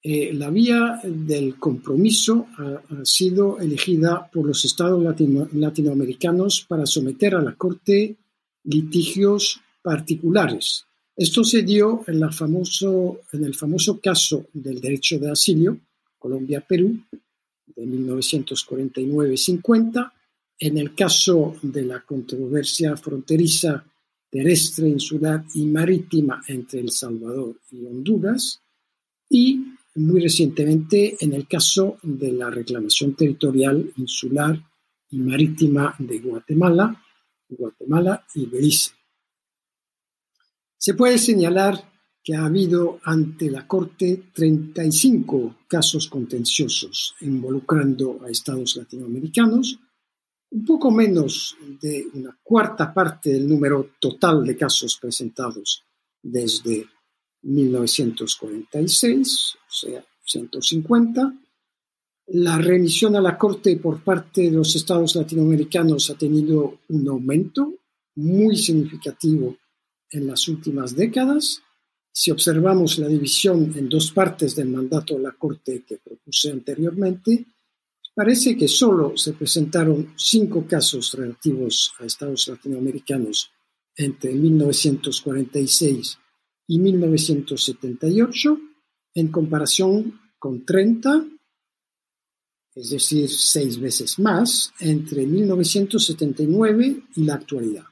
eh, la vía del compromiso ha, sido elegida por los estados latinoamericanos para someter a la Corte litigios particulares. Esto se dio en, la famoso, en el famoso caso del derecho de asilo, Colombia-Perú, de 1949-50, en el caso de la controversia fronteriza terrestre, insular y marítima entre El Salvador y Honduras, y muy recientemente en el caso de la reclamación territorial insular y marítima de Guatemala, Guatemala y Belice. Se puede señalar que ha habido ante la Corte 35 casos contenciosos involucrando a estados latinoamericanos, un poco menos de una cuarta parte del número total de casos presentados desde 1946, o sea, 150. La remisión a la Corte por parte de los estados latinoamericanos ha tenido un aumento muy significativo en las últimas décadas. Si observamos la división en dos partes del mandato de la Corte que propuse anteriormente, parece que solo se presentaron cinco casos relativos a estados latinoamericanos entre 1946 y 1978, en comparación con 30, es decir, seis veces más, entre 1979 y la actualidad.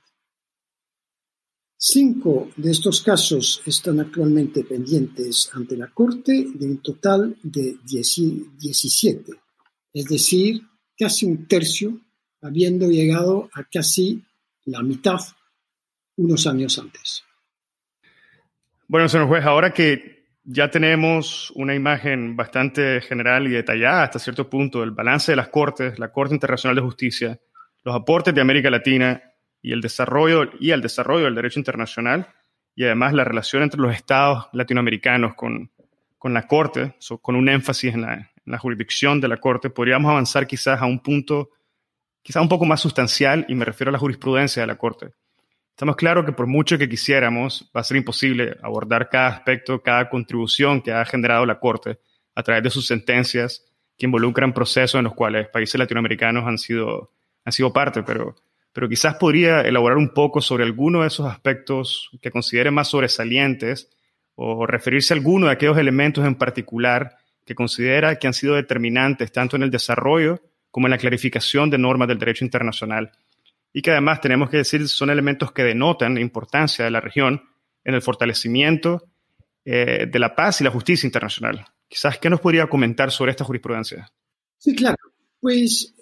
Cinco de estos casos están actualmente pendientes ante la Corte de un total de 17, es decir, casi un tercio, habiendo llegado a casi la mitad unos años antes. Bueno, señor juez, ahora que ya tenemos una imagen bastante general y detallada hasta cierto punto del balance de las Cortes, la Corte Internacional de Justicia, los aportes de América Latina y el desarrollo y el desarrollo del derecho internacional y además la relación entre los estados latinoamericanos con, con la Corte, con un énfasis en la, en la, jurisdicción de la Corte, podríamos avanzar quizás a un punto quizás un poco más sustancial y me refiero a la jurisprudencia de la Corte. Estamos claros que por mucho que quisiéramos, va a ser imposible abordar cada aspecto, cada contribución que ha generado la Corte a través de sus sentencias que involucran procesos en los cuales países latinoamericanos han sido, han sido parte, pero, pero quizás podría elaborar un poco sobre alguno de esos aspectos que considere más sobresalientes o referirse a alguno de aquellos elementos en particular que considera que han sido determinantes tanto en el desarrollo como en la clarificación de normas del derecho internacional y que además tenemos que decir son elementos que denotan la importancia de la región en el fortalecimiento eh, de la paz y la justicia internacional. Quizás, ¿qué nos podría comentar sobre esta jurisprudencia? Sí, claro. Pues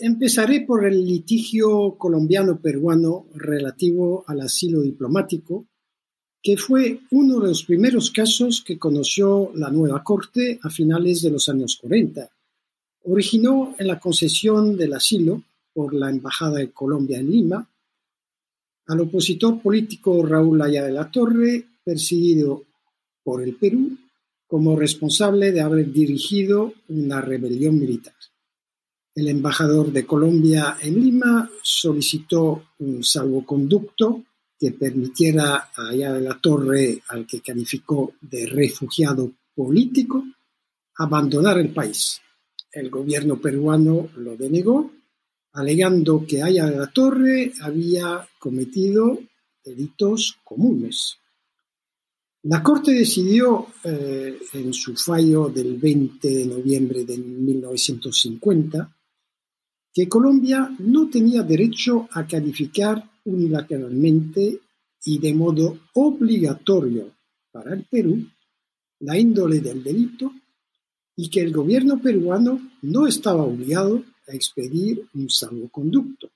empezaré por el litigio colombiano-peruano relativo al asilo diplomático, que fue uno de los primeros casos que conoció la nueva Corte a finales de los años 40. Originó en la concesión del asilo por la Embajada de Colombia en Lima, al opositor político Raúl Aya de la Torre, perseguido por el Perú como responsable de haber dirigido una rebelión militar. El embajador de Colombia en Lima solicitó un salvoconducto que permitiera a Aya de la Torre, al que calificó de refugiado político, abandonar el país. El gobierno peruano lo denegó alegando que Aya de la Torre había cometido delitos comunes. La Corte decidió eh, en su fallo del 20 de noviembre de 1950 que Colombia no tenía derecho a calificar unilateralmente y de modo obligatorio para el Perú la índole del delito y que el gobierno peruano no estaba obligado expedir un salvoconducto.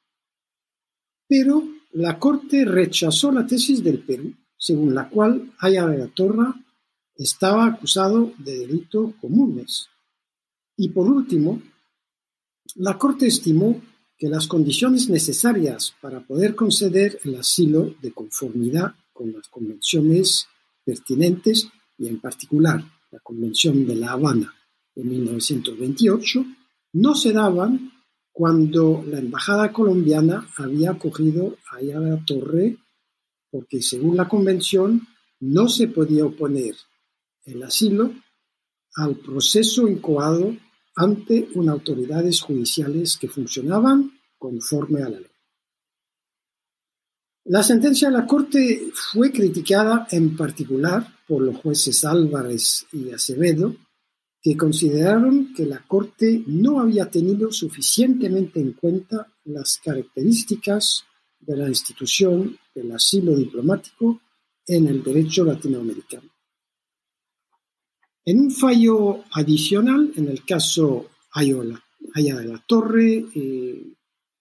Pero la Corte rechazó la tesis del Perú, según la cual Aya de la Torre estaba acusado de delitos comunes. Y por último, la Corte estimó que las condiciones necesarias para poder conceder el asilo de conformidad con las convenciones pertinentes y en particular la Convención de La Habana de 1928 no se daban cuando la embajada colombiana había acogido a la Torre porque según la convención no se podía oponer el asilo al proceso incoado ante unas autoridades judiciales que funcionaban conforme a la ley. La sentencia de la Corte fue criticada en particular por los jueces Álvarez y Acevedo, que consideraron que la Corte no había tenido suficientemente en cuenta las características de la institución del asilo diplomático en el derecho latinoamericano. En un fallo adicional, en el caso Aya de la Torre, eh,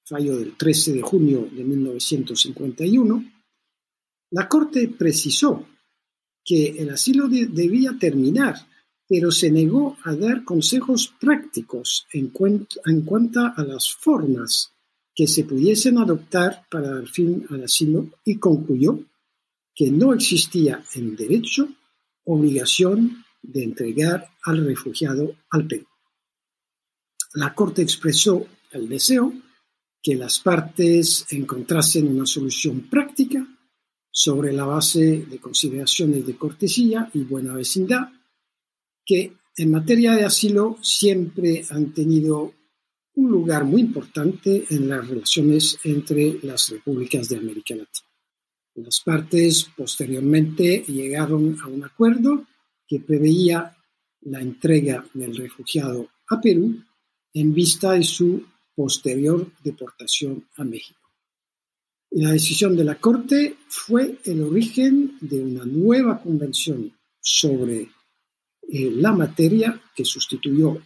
fallo del 13 de junio de 1951, la Corte precisó que el asilo debía terminar, pero se negó a dar consejos prácticos en, en cuanto a las formas que se pudiesen adoptar para dar fin al asilo y concluyó que no existía en derecho obligación de entregar al refugiado al Perú. La Corte expresó el deseo que las partes encontrasen una solución práctica sobre la base de consideraciones de cortesía y buena vecindad, que en materia de asilo siempre han tenido un lugar muy importante en las relaciones entre las repúblicas de América Latina. Las partes posteriormente llegaron a un acuerdo que preveía la entrega del refugiado a Perú en vista de su posterior deportación a México. La decisión de la Corte fue el origen de una nueva convención sobre eh, la materia que sustituyó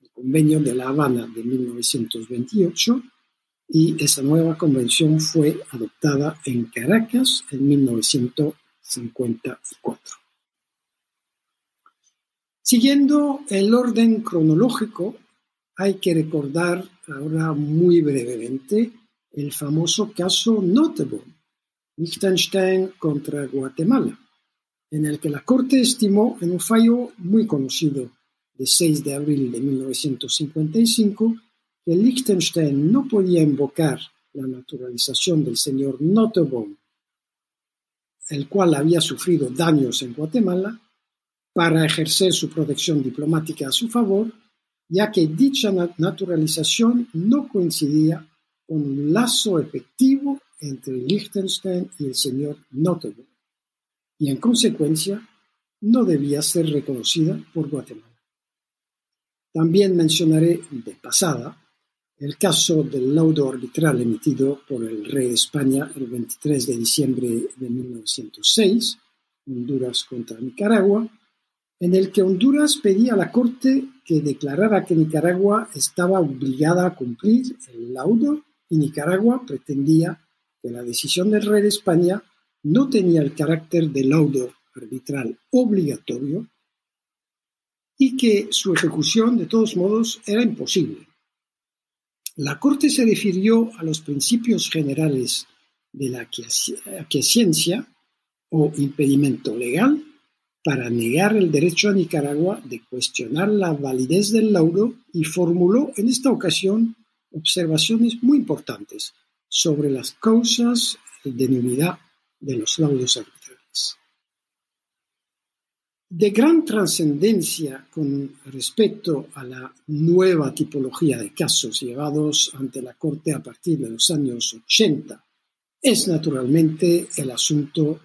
el Convenio de La Habana de 1928 y esa nueva convención fue adoptada en Caracas en 1954. Siguiendo el orden cronológico, hay que recordar ahora muy brevemente el famoso caso Notable, Liechtenstein contra Guatemala, en el que la Corte estimó en un fallo muy conocido de 6 de abril de 1955 que Liechtenstein no podía invocar la naturalización del señor Nottebohm, el cual había sufrido daños en Guatemala, para ejercer su protección diplomática a su favor, ya que dicha naturalización no coincidía con un lazo efectivo entre Liechtenstein y el señor Nottebohm, y en consecuencia no debía ser reconocida por Guatemala. También mencionaré de pasada el caso del laudo arbitral emitido por el rey de España el 23 de diciembre de 1906, Honduras contra Nicaragua, en el que Honduras pedía a la Corte que declarara que Nicaragua estaba obligada a cumplir el laudo y Nicaragua pretendía que la decisión del rey de España no tenía el carácter de laudo arbitral obligatorio y que su ejecución de todos modos era imposible. La Corte se refirió a los principios generales de la aquiescencia o impedimento legal para negar el derecho a Nicaragua de cuestionar la validez del laudo y formuló en esta ocasión observaciones muy importantes sobre las causas de nulidad de los laudos arbitrales. De gran trascendencia con respecto a la nueva tipología de casos llevados ante la Corte a partir de los años 80 es naturalmente el asunto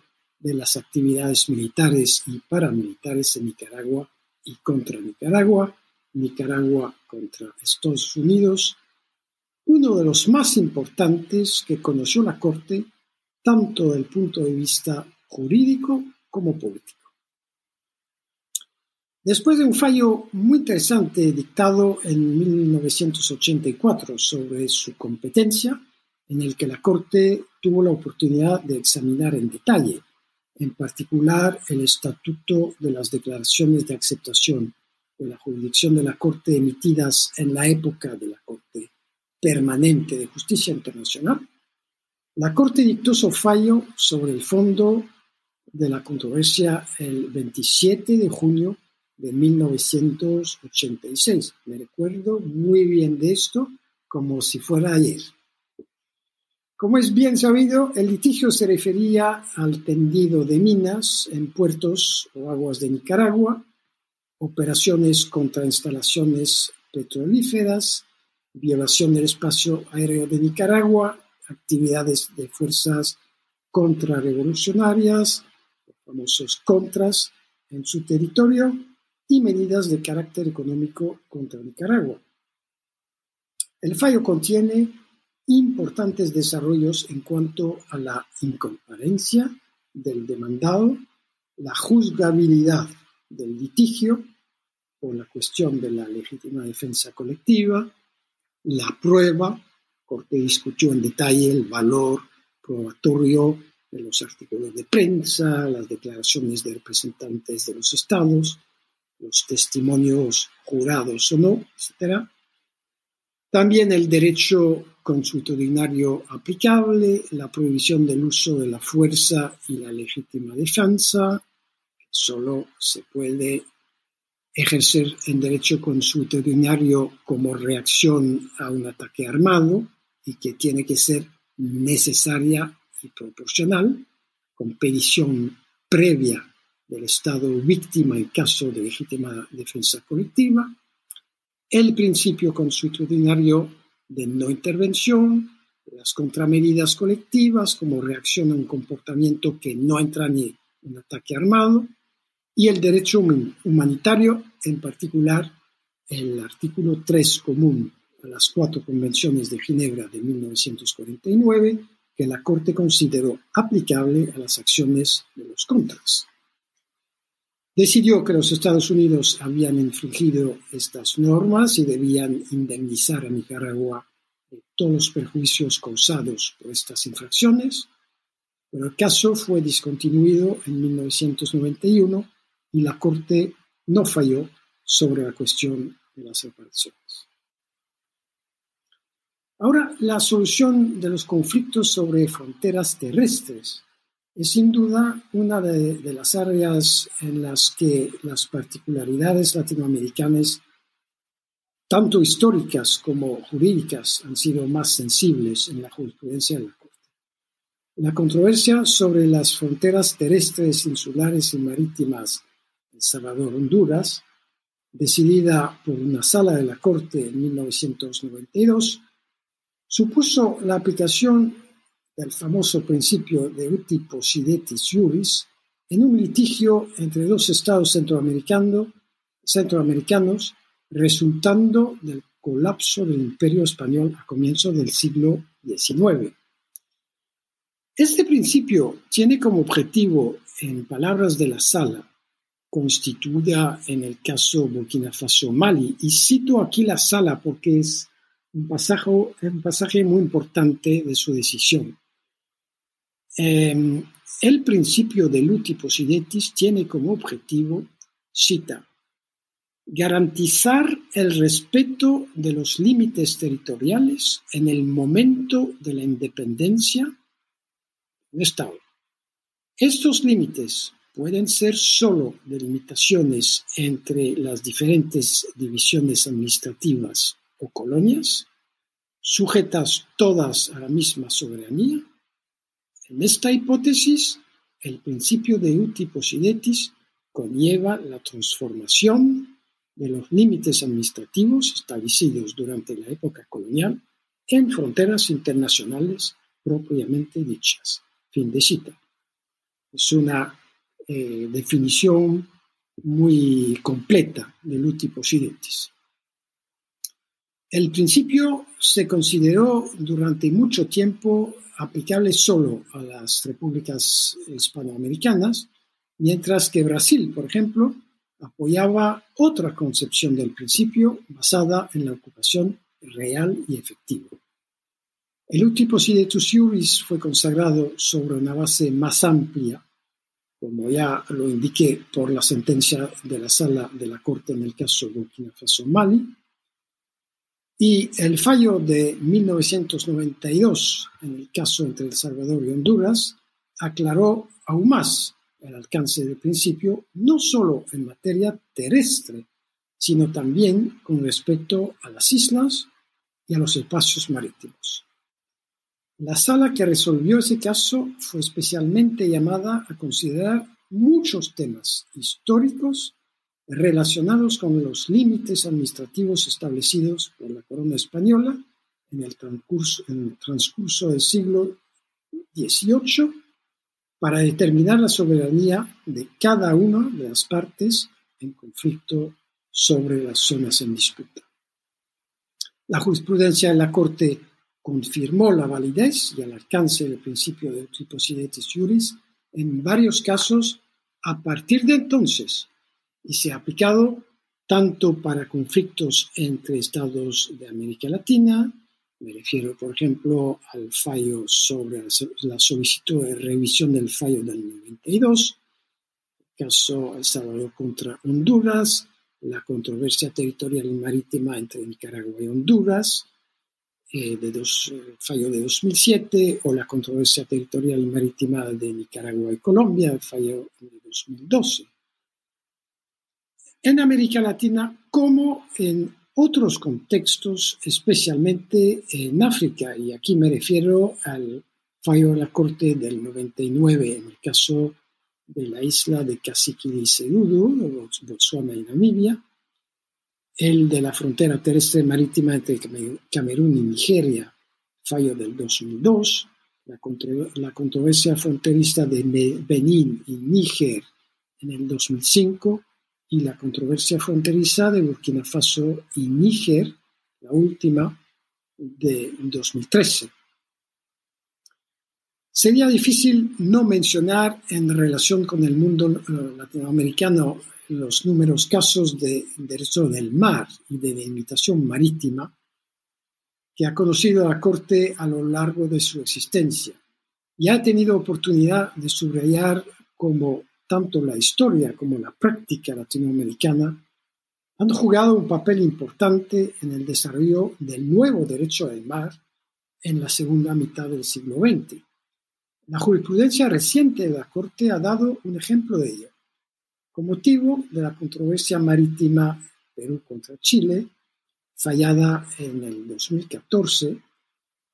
de las actividades militares y paramilitares en Nicaragua y contra Nicaragua, Nicaragua contra Estados Unidos, uno de los más importantes que conoció la Corte tanto desde el punto de vista jurídico como político. Después de un fallo muy interesante dictado en 1984 sobre su competencia, en el que la Corte tuvo la oportunidad de examinar en detalle, en particular el estatuto de las declaraciones de aceptación de la jurisdicción de la Corte emitidas en la época de la Corte Permanente de Justicia Internacional, la Corte dictó su fallo sobre el fondo de la controversia el 27 de junio de 1986. Me recuerdo muy bien de esto como si fuera ayer. Como es bien sabido, el litigio se refería al tendido de minas en puertos o aguas de Nicaragua, operaciones contra instalaciones petrolíferas, violación del espacio aéreo de Nicaragua, actividades de fuerzas contrarrevolucionarias, famosos contras, en su territorio y medidas de carácter económico contra Nicaragua. El fallo contiene importantes desarrollos en cuanto a la incompetencia del demandado, la juzgabilidad del litigio por la cuestión de la legítima defensa colectiva, la prueba, Corte discutió en detalle el valor probatorio de los artículos de prensa, las declaraciones de representantes de los estados, los testimonios jurados o no, etc. También el derecho consuetudinario aplicable, la prohibición del uso de la fuerza y la legítima defensa, solo se puede ejercer en derecho consuetudinario como reacción a un ataque armado y que tiene que ser necesaria y proporcional, con petición previa del Estado víctima en caso de legítima defensa colectiva, el principio consuetudinario de no intervención, las contramedidas colectivas como reacción a un comportamiento que no entrañe un ataque armado, y el derecho humanitario, en particular el artículo 3 común a las cuatro convenciones de Ginebra de 1949, que la Corte consideró aplicable a las acciones de los contras. Decidió que los Estados Unidos habían infringido estas normas y debían indemnizar a Nicaragua de todos los perjuicios causados por estas infracciones, pero el caso fue discontinuido en 1991 y la Corte no falló sobre la cuestión de las reparaciones. Ahora, la solución de los conflictos sobre fronteras terrestres es sin duda una de, de, las áreas en las que las particularidades latinoamericanas, tanto históricas como jurídicas, han sido más sensibles en la jurisprudencia de la Corte. La controversia sobre las fronteras terrestres, insulares y marítimas el Salvador, Honduras, decidida por una sala de la Corte en 1992, supuso la aplicación del famoso principio de uti possidetis juris en un litigio entre dos estados centroamericanos, resultando del colapso del Imperio Español a comienzos del siglo XIX. Este principio tiene como objetivo, en palabras de la sala, constituida en el caso Burkina Faso-Mali. Y cito aquí la sala porque es un pasaje, un pasaje muy importante de su decisión. Eh, el principio de luti possidetis tiene como objetivo, cita, garantizar el respeto de los límites territoriales en el momento de la independencia del Estado. Estos límites pueden ser sólo delimitaciones entre las diferentes divisiones administrativas o colonias, sujetas todas a la misma soberanía. En esta hipótesis, el principio de uti possidetis conlleva la transformación de los límites administrativos establecidos durante la época colonial en fronteras internacionales propiamente dichas. Fin de cita. Es una eh, definición muy completa del uti possidetis. El principio se consideró durante mucho tiempo aplicable solo a las repúblicas hispanoamericanas, mientras que Brasil, por ejemplo, apoyaba otra concepción del principio basada en la ocupación real y efectiva. El uti possidetis iuris fue consagrado sobre una base más amplia como ya lo indiqué por la sentencia de la sala de la Corte en el caso Burkina Faso-Mali, y el fallo de 1992 en el caso entre El Salvador y Honduras aclaró aún más el alcance del principio, no solo en materia terrestre, sino también con respecto a las islas y a los espacios marítimos. La sala que resolvió ese caso fue especialmente llamada a considerar muchos temas históricos relacionados con los límites administrativos establecidos por la corona española en el transcurso, del siglo XVIII para determinar la soberanía de cada una de las partes en conflicto sobre las zonas en disputa. La jurisprudencia de la Corte confirmó la validez y el alcance del principio de triposidetis juris en varios casos a partir de entonces, y se ha aplicado tanto para conflictos entre estados de América Latina, me refiero, por ejemplo, al fallo sobre la solicitud de revisión del fallo del 92, el caso El Salvador contra Honduras, la controversia territorial y marítima entre Nicaragua y Honduras, eh, de dos, el fallo de 2007, o la controversia territorial y marítima de Nicaragua y Colombia, el fallo de 2012 en América Latina como en otros contextos, especialmente en África, y aquí me refiero al fallo de la Corte del 99 en el caso de la isla de Cacique y Segudo, Botswana y Namibia, el de la frontera terrestre marítima entre Camerún y Nigeria, fallo del 2002, la, la controversia fronteriza de Benín y Níger en el 2005, y la controversia fronteriza de Burkina Faso y Níger, la última de 2013. Sería difícil no mencionar en relación con el mundo eh, latinoamericano los números casos de derecho del mar y de delimitación marítima que ha conocido la Corte a lo largo de su existencia y ha tenido oportunidad de subrayar como tanto la historia como la práctica latinoamericana han jugado un papel importante en el desarrollo del nuevo derecho del mar en la segunda mitad del siglo XX. La jurisprudencia reciente de la Corte ha dado un ejemplo de ello. Con motivo de la controversia marítima Perú contra Chile, fallada en el 2014,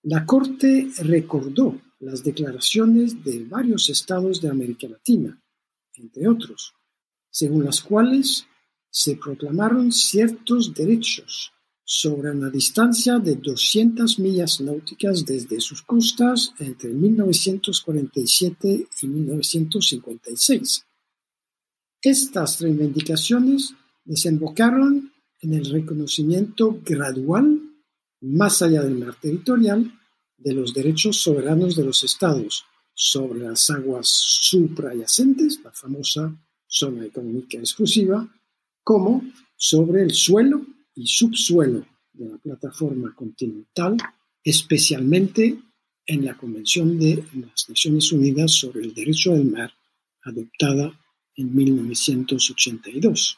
la Corte recordó las declaraciones de varios estados de América Latina, entre otros, según las cuales se proclamaron ciertos derechos sobre una distancia de 200 millas náuticas desde sus costas entre 1947 y 1956. Estas reivindicaciones desembocaron en el reconocimiento gradual, más allá del mar territorial, de los derechos soberanos de los estados, sobre las aguas suprayacentes, la famosa zona económica exclusiva, como sobre el suelo y subsuelo de la plataforma continental, especialmente en la Convención de las Naciones Unidas sobre el Derecho del Mar, adoptada en 1982.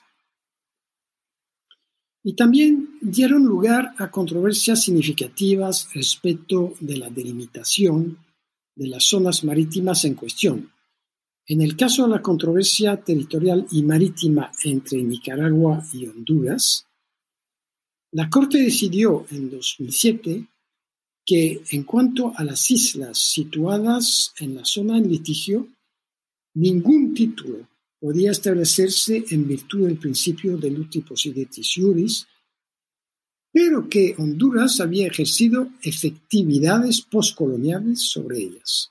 Y también dieron lugar a controversias significativas respecto de la delimitación de las zonas marítimas en cuestión. En el caso de la controversia territorial y marítima entre Nicaragua y Honduras, la Corte decidió en 2007 que en cuanto a las islas situadas en la zona en litigio, ningún título podía establecerse en virtud del principio del uti possidetis iuris pero que Honduras había ejercido efectividades postcoloniales sobre ellas.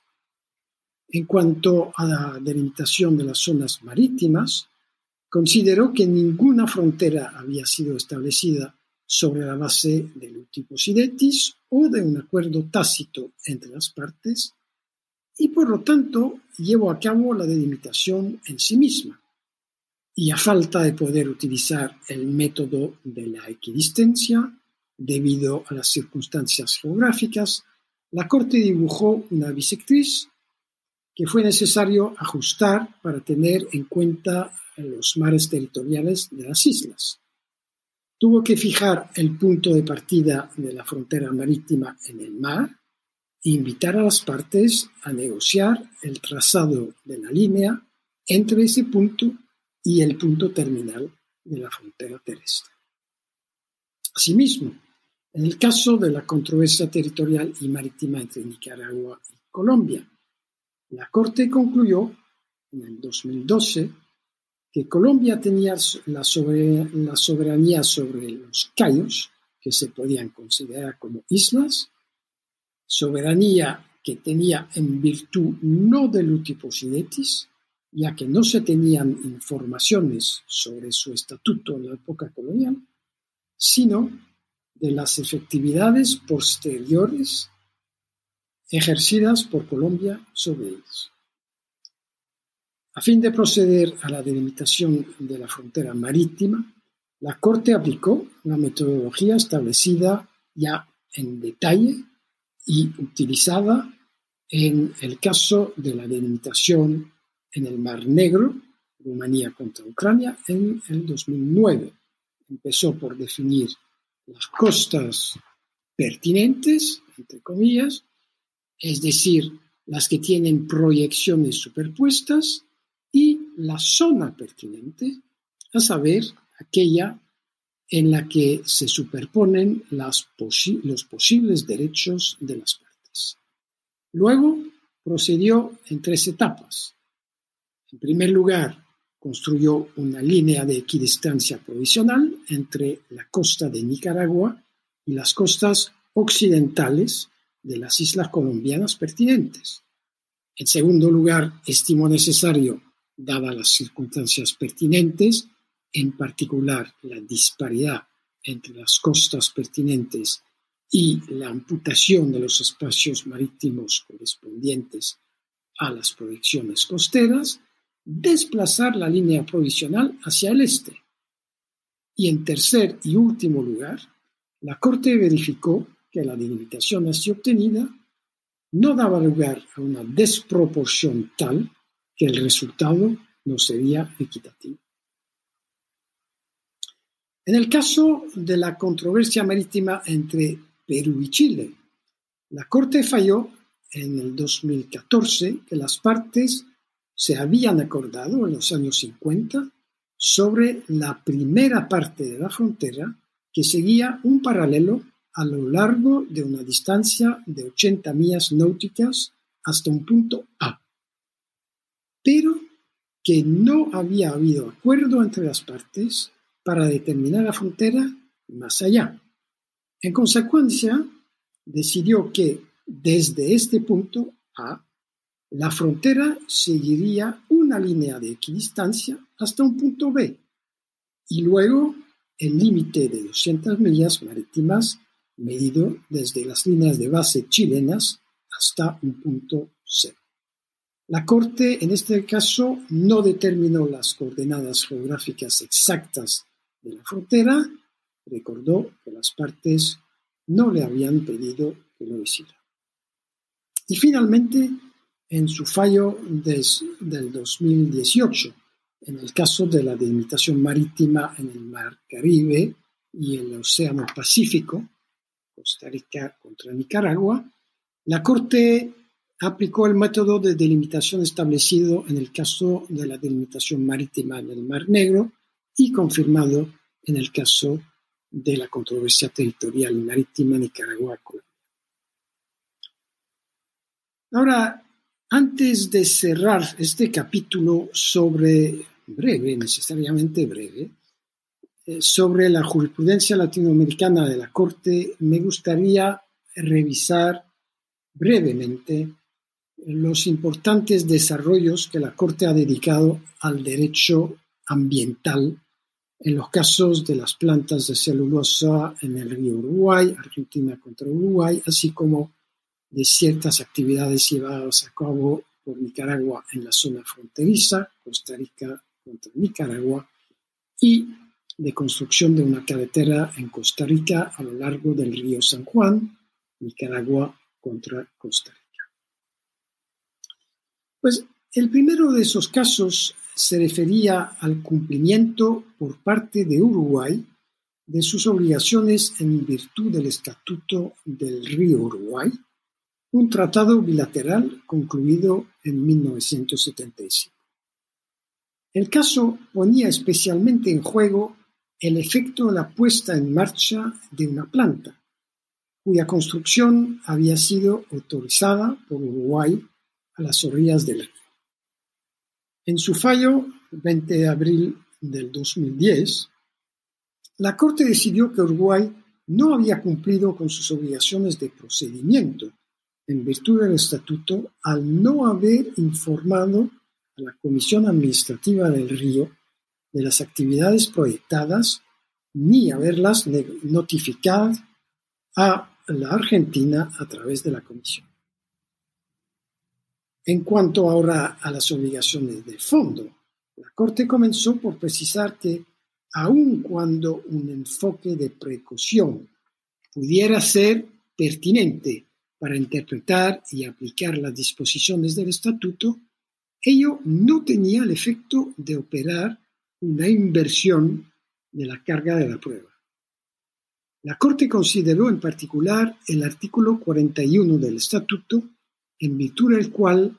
En cuanto a la delimitación de las zonas marítimas, consideró que ninguna frontera había sido establecida sobre la base del Utiposidetis o de un acuerdo tácito entre las partes y por lo tanto llevó a cabo la delimitación en sí misma. Y a falta de poder utilizar el método de la equidistancia, debido a las circunstancias geográficas, la Corte dibujó una bisectriz que fue necesario ajustar para tener en cuenta los mares territoriales de las islas. Tuvo que fijar el punto de partida de la frontera marítima en el mar e invitar a las partes a negociar el trazado de la línea entre ese punto y el punto terminal de la frontera terrestre. Asimismo, en el caso de la controversia territorial y marítima entre Nicaragua y Colombia, la Corte concluyó en el 2012 que Colombia tenía la soberanía sobre los cayos, que se podían considerar como islas, soberanía que tenía en virtud no del utiposidetis, ya que no se tenían informaciones sobre su estatuto en la época colonial, sino de las efectividades posteriores ejercidas por Colombia sobre ellos. A fin de proceder a la delimitación de la frontera marítima, la Corte aplicó la metodología establecida ya en detalle y utilizada en el caso de la delimitación en el Mar Negro, Rumanía contra Ucrania, en el 2009. Empezó por definir las costas pertinentes, entre comillas, es decir, las que tienen proyecciones superpuestas, y la zona pertinente, a saber, aquella en la que se superponen los posibles derechos de las partes. Luego procedió en tres etapas. En primer lugar, construyó una línea de equidistancia provisional entre la costa de Nicaragua y las costas occidentales de las islas colombianas pertinentes. En segundo lugar, estimó necesario, dadas las circunstancias pertinentes, en particular la disparidad entre las costas pertinentes y la amputación de los espacios marítimos correspondientes a las proyecciones costeras, desplazar la línea provisional hacia el este. Y en tercer y último lugar, la Corte verificó que la delimitación así obtenida no daba lugar a una desproporción tal que el resultado no sería equitativo. En el caso de la controversia marítima entre Perú y Chile, la Corte falló en el 2014 que las partes se habían acordado en los años 50 sobre la primera parte de la frontera que seguía un paralelo a lo largo de una distancia de 80 millas náuticas hasta un punto A, pero que no había habido acuerdo entre las partes para determinar la frontera más allá. En consecuencia, decidió que desde este punto A, la frontera seguiría una línea de equidistancia hasta un punto B y luego el límite de 200 millas marítimas medido desde las líneas de base chilenas hasta un punto C. La Corte en este caso no determinó las coordenadas geográficas exactas de la frontera, recordó que las partes no le habían pedido que lo hiciera. Y finalmente, en su fallo del 2018, en el caso de la delimitación marítima en el Mar Caribe y el Océano Pacífico, Costa Rica contra Nicaragua, la Corte aplicó el método de delimitación establecido en el caso de la delimitación marítima en el Mar Negro y confirmado en el caso de la controversia territorial marítima Nicaragua-Colombia. Ahora, antes de cerrar este capítulo sobre, breve, necesariamente breve, eh, sobre la jurisprudencia latinoamericana de la Corte, me gustaría revisar brevemente los importantes desarrollos que la Corte ha dedicado al derecho ambiental en los casos de las plantas de celulosa en el río Uruguay, Argentina contra Uruguay, así como de ciertas actividades llevadas a cabo por Nicaragua en la zona fronteriza, Costa Rica contra Nicaragua, y de construcción de una carretera en Costa Rica a lo largo del río San Juan, Nicaragua contra Costa Rica. Pues el primero de esos casos se refería al cumplimiento por parte de Uruguay de sus obligaciones en virtud del Estatuto del Río Uruguay, un tratado bilateral concluido en 1975. El caso ponía especialmente en juego el efecto de la puesta en marcha de una planta, cuya construcción había sido autorizada por Uruguay a las orillas del río. En su fallo, 20 de abril del 2010, la Corte decidió que Uruguay no había cumplido con sus obligaciones de procedimiento en virtud del estatuto al no haber informado a la Comisión Administrativa del Río de las actividades proyectadas ni haberlas notificado a la Argentina a través de la Comisión. En cuanto ahora a las obligaciones de fondo, la Corte comenzó por precisar que aun cuando un enfoque de precaución pudiera ser pertinente para interpretar y aplicar las disposiciones del estatuto, ello no tenía el efecto de operar una inversión de la carga de la prueba. La Corte consideró en particular el artículo 41 del Estatuto, en virtud del cual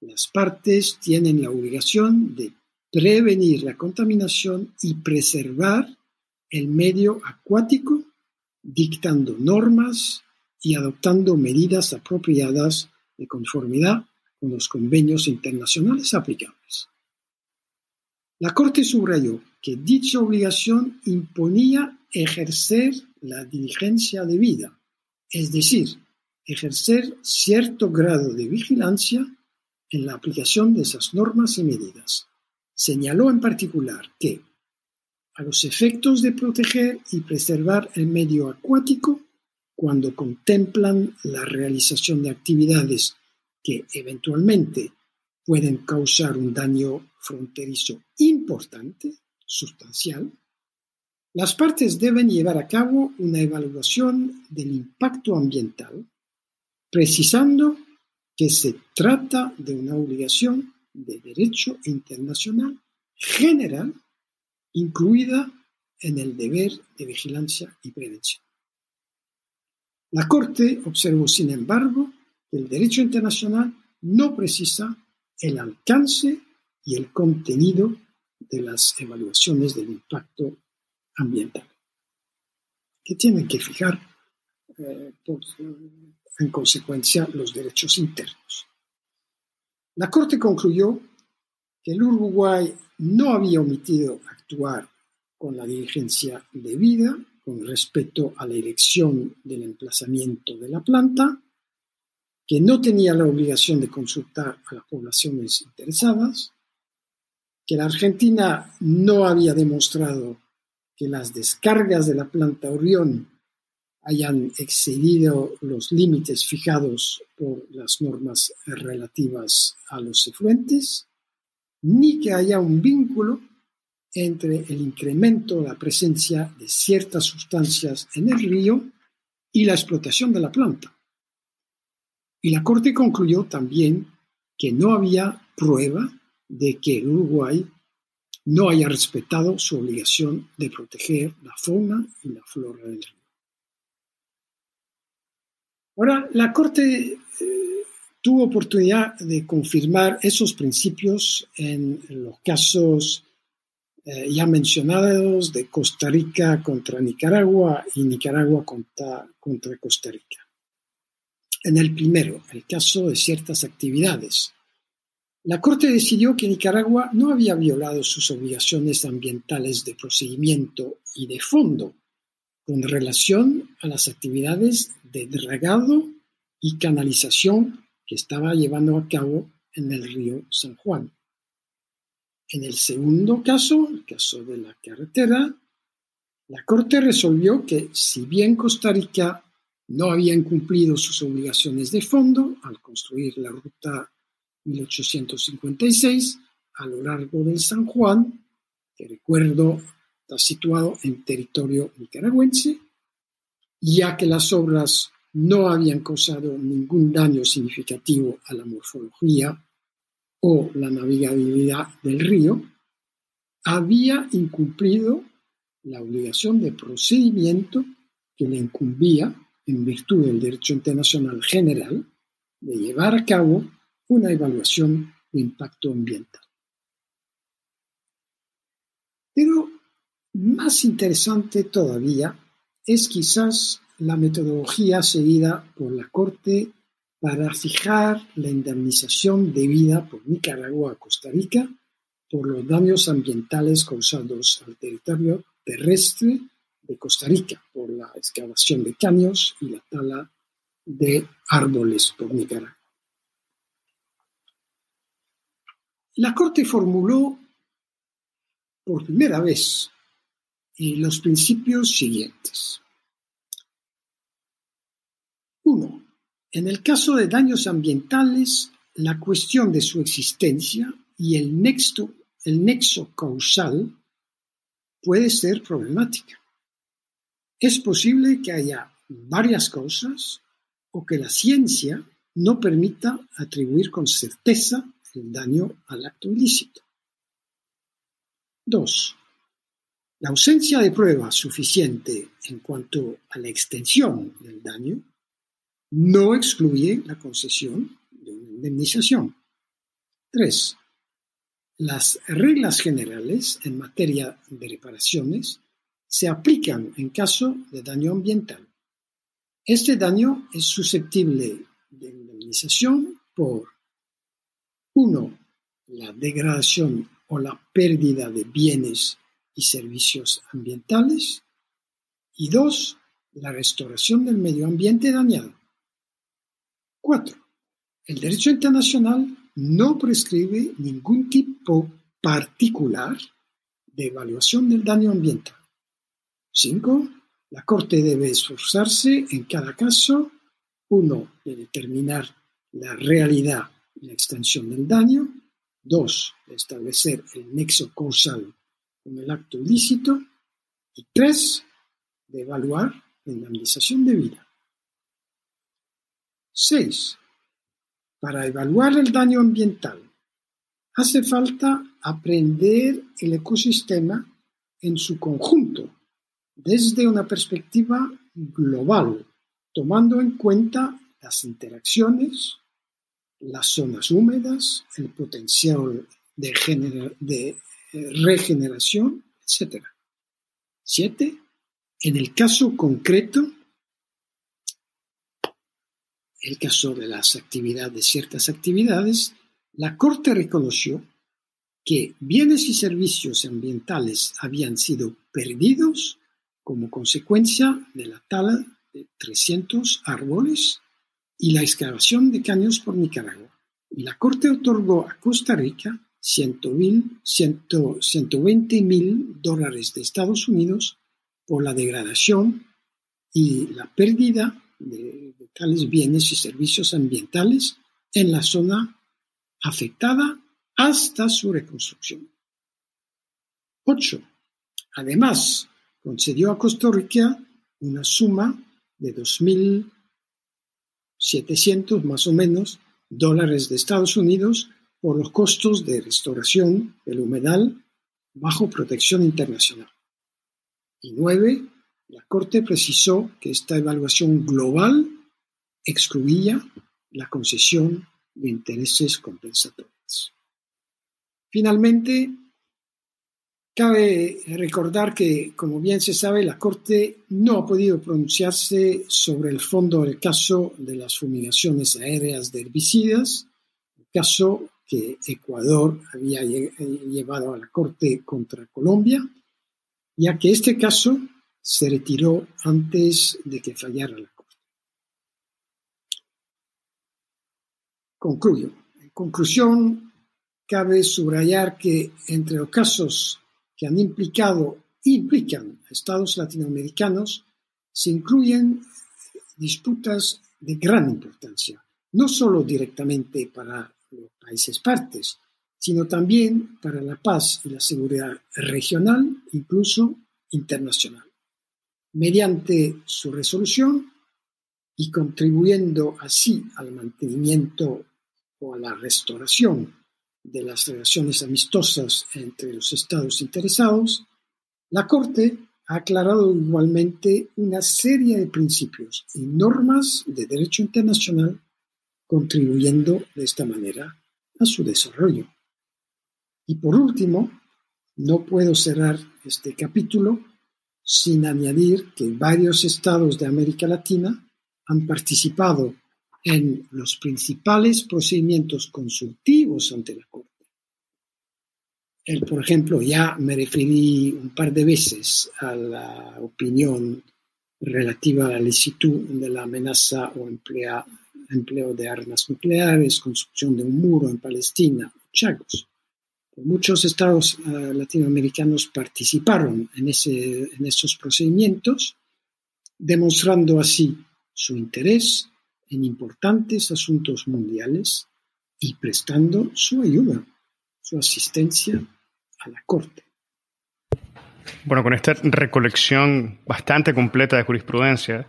las partes tienen la obligación de prevenir la contaminación y preservar el medio acuático, dictando normas y adoptando medidas apropiadas de conformidad con los convenios internacionales aplicables. La Corte subrayó que dicha obligación imponía ejercer la diligencia debida, es decir, ejercer cierto grado de vigilancia en la aplicación de esas normas y medidas. Señaló en particular que, a los efectos de proteger y preservar el medio acuático, cuando contemplan la realización de actividades que eventualmente pueden causar un daño fronterizo importante, sustancial, las partes deben llevar a cabo una evaluación del impacto ambiental, precisando que se trata de una obligación de derecho internacional general incluida en el deber de vigilancia y prevención. La Corte observó, sin embargo, que el derecho internacional no precisa el alcance y el contenido de las evaluaciones del impacto ambiental, que tienen que fijar eh, en consecuencia los derechos internos. La Corte concluyó que el Uruguay no había omitido actuar con la diligencia debida con respecto a la elección del emplazamiento de la planta, que no tenía la obligación de consultar a las poblaciones interesadas, que la Argentina no había demostrado que las descargas de la planta Orión hayan excedido los límites fijados por las normas relativas a los efluentes, ni que haya un vínculo entre el incremento de la presencia de ciertas sustancias en el río y la explotación de la planta. Y la Corte concluyó también que no había prueba de que el Uruguay no haya respetado su obligación de proteger la fauna y la flora del río. Ahora, la Corte eh, tuvo oportunidad de confirmar esos principios en, los casos eh, ya mencionados de Costa Rica contra Nicaragua y Nicaragua contra, contra Costa Rica. En el primero, el caso de ciertas actividades la Corte decidió que Nicaragua no había violado sus obligaciones ambientales de procedimiento y de fondo con relación a las actividades de dragado y canalización que estaba llevando a cabo en el río San Juan. En el segundo caso, el caso de la carretera, la Corte resolvió que si bien Costa Rica no había incumplido sus obligaciones de fondo al construir la ruta 1856 a lo largo del San Juan, que recuerdo está situado en territorio nicaragüense, ya que las obras no habían causado ningún daño significativo a la morfología o la navegabilidad del río, había incumplido la obligación de procedimiento que le incumbía, en virtud del derecho internacional general, de llevar a cabo una evaluación de impacto ambiental. Pero más interesante todavía es quizás la metodología seguida por la Corte para fijar la indemnización debida por Nicaragua a Costa Rica por los daños ambientales causados al territorio terrestre de Costa Rica por la excavación de caños y la tala de árboles por Nicaragua. La Corte formuló por primera vez los principios siguientes. Uno, En el caso de daños ambientales, la cuestión de su existencia y el nexo, el nexo causal puede ser problemática. Es posible que haya varias causas o que la ciencia no permita atribuir con certeza el daño al acto ilícito. 2. La ausencia de prueba suficiente en cuanto a la extensión del daño no excluye la concesión de una indemnización. 3. Las reglas generales en materia de reparaciones se aplican en caso de daño ambiental. Este daño es susceptible de indemnización por 1. La degradación o la pérdida de bienes y servicios ambientales y 2. La restauración del medio ambiente dañado. 4. El derecho internacional no prescribe ningún tipo particular de evaluación del daño ambiental. 5. La Corte debe esforzarse en cada caso, uno, de determinar la realidad y la extensión del daño, dos, de establecer el nexo causal con el acto ilícito, y tres, de evaluar la indemnización debida. 6. Para evaluar el daño ambiental, hace falta aprender el ecosistema en su conjunto, desde una perspectiva global, tomando en cuenta las interacciones, las zonas húmedas, el potencial de, de regeneración, etc. 7. En el caso concreto, el caso de las actividades, de ciertas actividades, la Corte reconoció que bienes y servicios ambientales habían sido perdidos como consecuencia de la tala de 300 árboles y la excavación de caños por Nicaragua. Y la Corte otorgó a Costa Rica 120 mil dólares de Estados Unidos por la degradación y la pérdida de, tales bienes y servicios ambientales en la zona afectada hasta su reconstrucción. 8. Además, concedió a Costa Rica una suma de 2.700 más o menos dólares de Estados Unidos por los costos de restauración del humedal bajo protección internacional. Y nueve, la Corte precisó que esta evaluación global excluía la concesión de intereses compensatorios. Finalmente, cabe recordar que, como bien se sabe, la Corte no ha podido pronunciarse sobre el fondo del caso de las fumigaciones aéreas de herbicidas, el caso que Ecuador había llevado a la Corte contra Colombia, ya que este caso se retiró antes de que fallara la Corte. Concluyo. En conclusión, cabe subrayar que entre los casos que han implicado implican a estados latinoamericanos se incluyen disputas de gran importancia, no solo directamente para los países partes, sino también para la paz y la seguridad regional, incluso internacional mediante su resolución y contribuyendo así al mantenimiento o a la restauración de las relaciones amistosas entre los estados interesados, la Corte ha aclarado igualmente una serie de principios y normas de derecho internacional, contribuyendo de esta manera a su desarrollo. Y por último, no puedo cerrar este capítulo sin añadir que varios estados de América Latina han participado en los principales procedimientos consultivos ante la Corte. El, por ejemplo, ya me referí un par de veces a la opinión relativa a la licitud de la amenaza o empleo de armas nucleares, construcción de un muro en Palestina, Chagos. Muchos estados eh, latinoamericanos participaron en, ese, en esos procedimientos, demostrando así su interés en importantes asuntos mundiales y prestando su ayuda, su asistencia a la Corte. Bueno, con esta recolección bastante completa de jurisprudencia,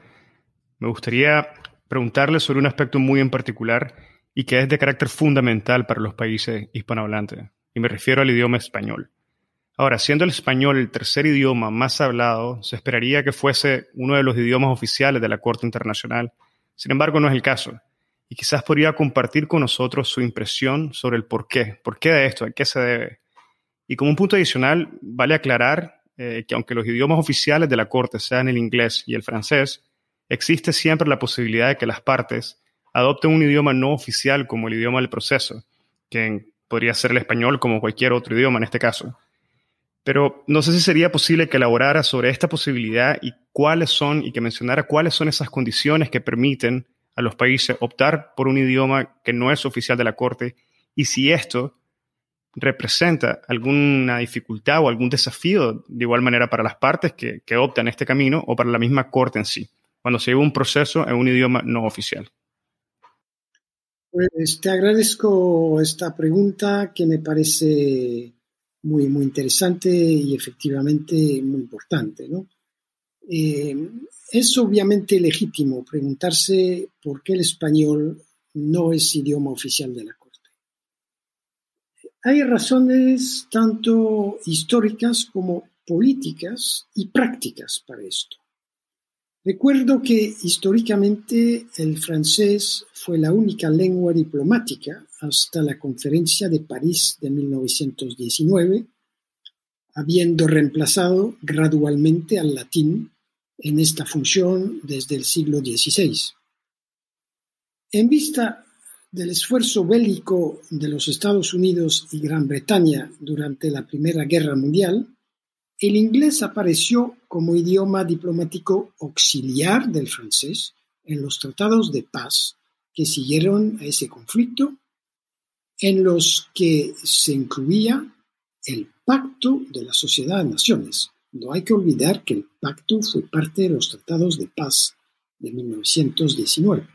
me gustaría preguntarle sobre un aspecto muy en particular y que es de carácter fundamental para los países hispanohablantes, y me refiero al idioma español. Ahora, siendo el español el tercer idioma más hablado, se esperaría que fuese uno de los idiomas oficiales de la Corte Internacional. Sin embargo, no es el caso. Y quizás podría compartir con nosotros su impresión sobre el por qué. ¿Por qué de esto? ¿A qué se debe? Y como un punto adicional, vale aclarar eh, que aunque los idiomas oficiales de la Corte sean el inglés y el francés, existe siempre la posibilidad de que las partes adopten un idioma no oficial como el idioma del proceso, que podría ser el español como cualquier otro idioma en este caso. Pero no sé si sería posible que elaborara sobre esta posibilidad y cuáles son, y que mencionara cuáles son esas condiciones que permiten a los países optar por un idioma que no es oficial de la Corte y si esto representa alguna dificultad o algún desafío de igual manera para las partes que, que optan este camino o para la misma Corte en sí, cuando se lleva un proceso en un idioma no oficial. Pues te agradezco esta pregunta que me parece muy, muy interesante y efectivamente muy importante. ¿no? Eh, es obviamente legítimo preguntarse por qué el español no es idioma oficial de la Corte. Hay razones tanto históricas como políticas y prácticas para esto. Recuerdo que históricamente el francés fue la única lengua diplomática hasta la Conferencia de París de 1919, habiendo reemplazado gradualmente al latín en esta función desde el siglo XVI. En vista del esfuerzo bélico de los Estados Unidos y Gran Bretaña durante la Primera Guerra Mundial, el inglés apareció como idioma diplomático auxiliar del francés en los tratados de paz que siguieron a ese conflicto, en los que se incluía el Pacto de la Sociedad de Naciones. No hay que olvidar que el pacto fue parte de los tratados de paz de 1919.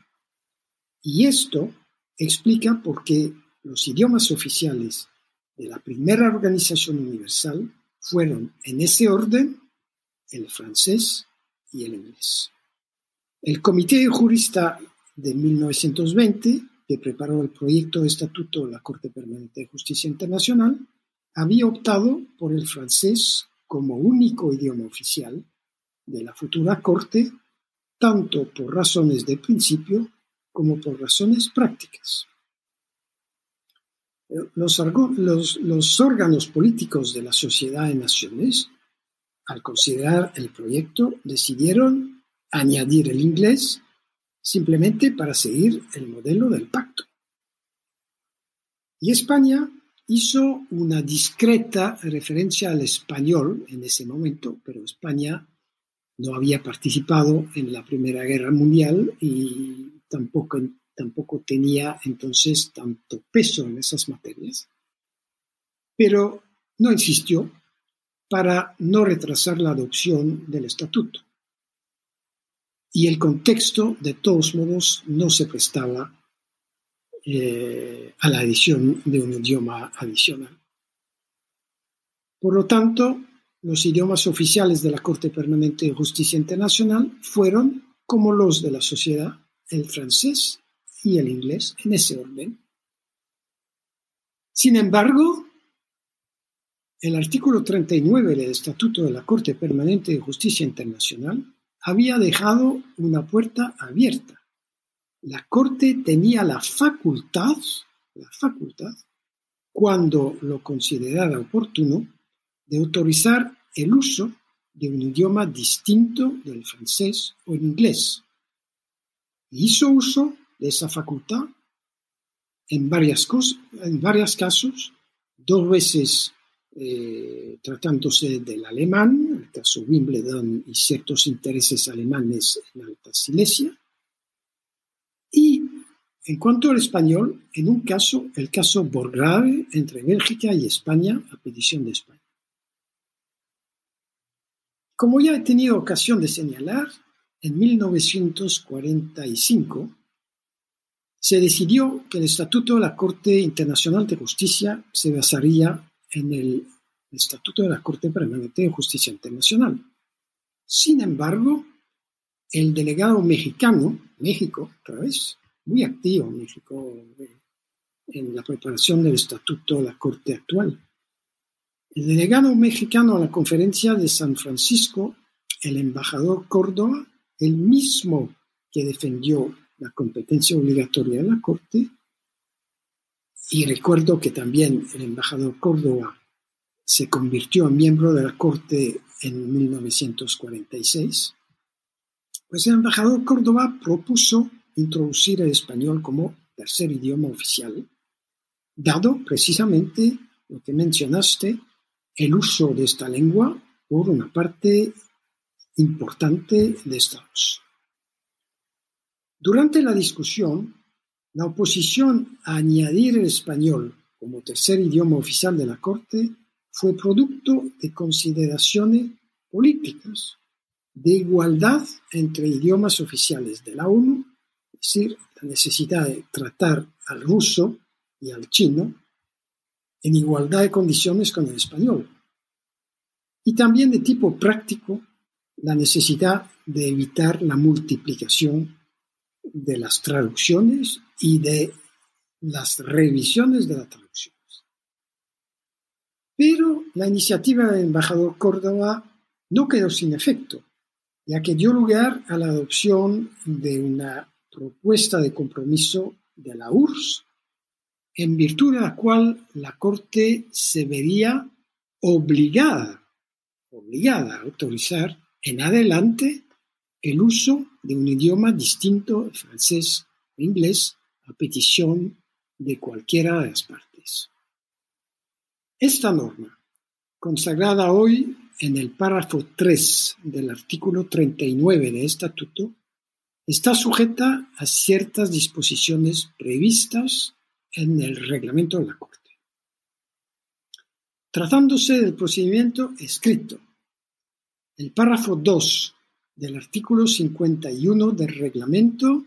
Y esto explica por qué los idiomas oficiales de la primera organización universal fueron en ese orden el francés y el inglés. El Comité Jurista de 1920, que preparó el proyecto de estatuto de la Corte Permanente de Justicia Internacional, había optado por el francés como único idioma oficial de la futura Corte, tanto por razones de principio como por razones prácticas. Los, órganos políticos de la Sociedad de Naciones, al considerar el proyecto, decidieron añadir el inglés simplemente para seguir el modelo del pacto. Y España hizo una discreta referencia al español en ese momento, pero España no había participado en la Primera Guerra Mundial y tampoco tampoco tenía entonces tanto peso en esas materias, pero no insistió para no retrasar la adopción del estatuto. Y el contexto, de todos modos, no se prestaba eh, a la adición de un idioma adicional. Por lo tanto, los idiomas oficiales de la Corte Permanente de Justicia Internacional fueron, como los de la sociedad, el francés y el inglés en ese orden. Sin embargo, el artículo 39 del Estatuto de la Corte Permanente de Justicia Internacional había dejado una puerta abierta. La Corte tenía la facultad, la facultad, cuando lo considerara oportuno, de autorizar el uso de un idioma distinto del francés o el inglés. Hizo uso de esa facultad en varias cosas, en varios casos, dos veces eh, tratándose del alemán, el caso Wimbledon y ciertos intereses alemanes en Alta Silesia, y en cuanto al español, en un caso, el caso Borgrave entre Bélgica y España a petición de España. Como ya he tenido ocasión de señalar, en 1945 se decidió que el Estatuto de la Corte Internacional de Justicia se basaría en el Estatuto de la Corte Permanente de Justicia Internacional. Sin embargo, el delegado mexicano, México, otra vez, muy activo México en la preparación del Estatuto de la Corte actual. El delegado mexicano a la conferencia de San Francisco, el embajador Córdoba, el mismo que defendió la competencia obligatoria de la Corte, y recuerdo que también el embajador Córdoba se convirtió en miembro de la Corte en 1946, pues el embajador Córdoba propuso introducir el español como tercer idioma oficial, dado precisamente lo que mencionaste, el uso de esta lengua por una parte importante de Estados. Durante la discusión, la oposición a añadir el español como tercer idioma oficial de la Corte fue producto de consideraciones políticas de igualdad entre idiomas oficiales de la ONU, es decir, la necesidad de tratar al ruso y al chino en igualdad de condiciones con el español, y también de tipo práctico, la necesidad de evitar la multiplicación de las traducciones y de las revisiones de las traducciones. Pero la iniciativa del embajador Córdoba no quedó sin efecto, ya que dio lugar a la adopción de una propuesta de compromiso de la URSS, en virtud de la cual la Corte se vería obligada, obligada a autorizar en adelante el uso de un idioma distinto francés o inglés a petición de cualquiera de las partes. Esta norma, consagrada hoy en el párrafo 3 del artículo 39 de estatuto, está sujeta a ciertas disposiciones previstas en el reglamento de la Corte. Tratándose del procedimiento escrito, el párrafo 2 del artículo 51 del reglamento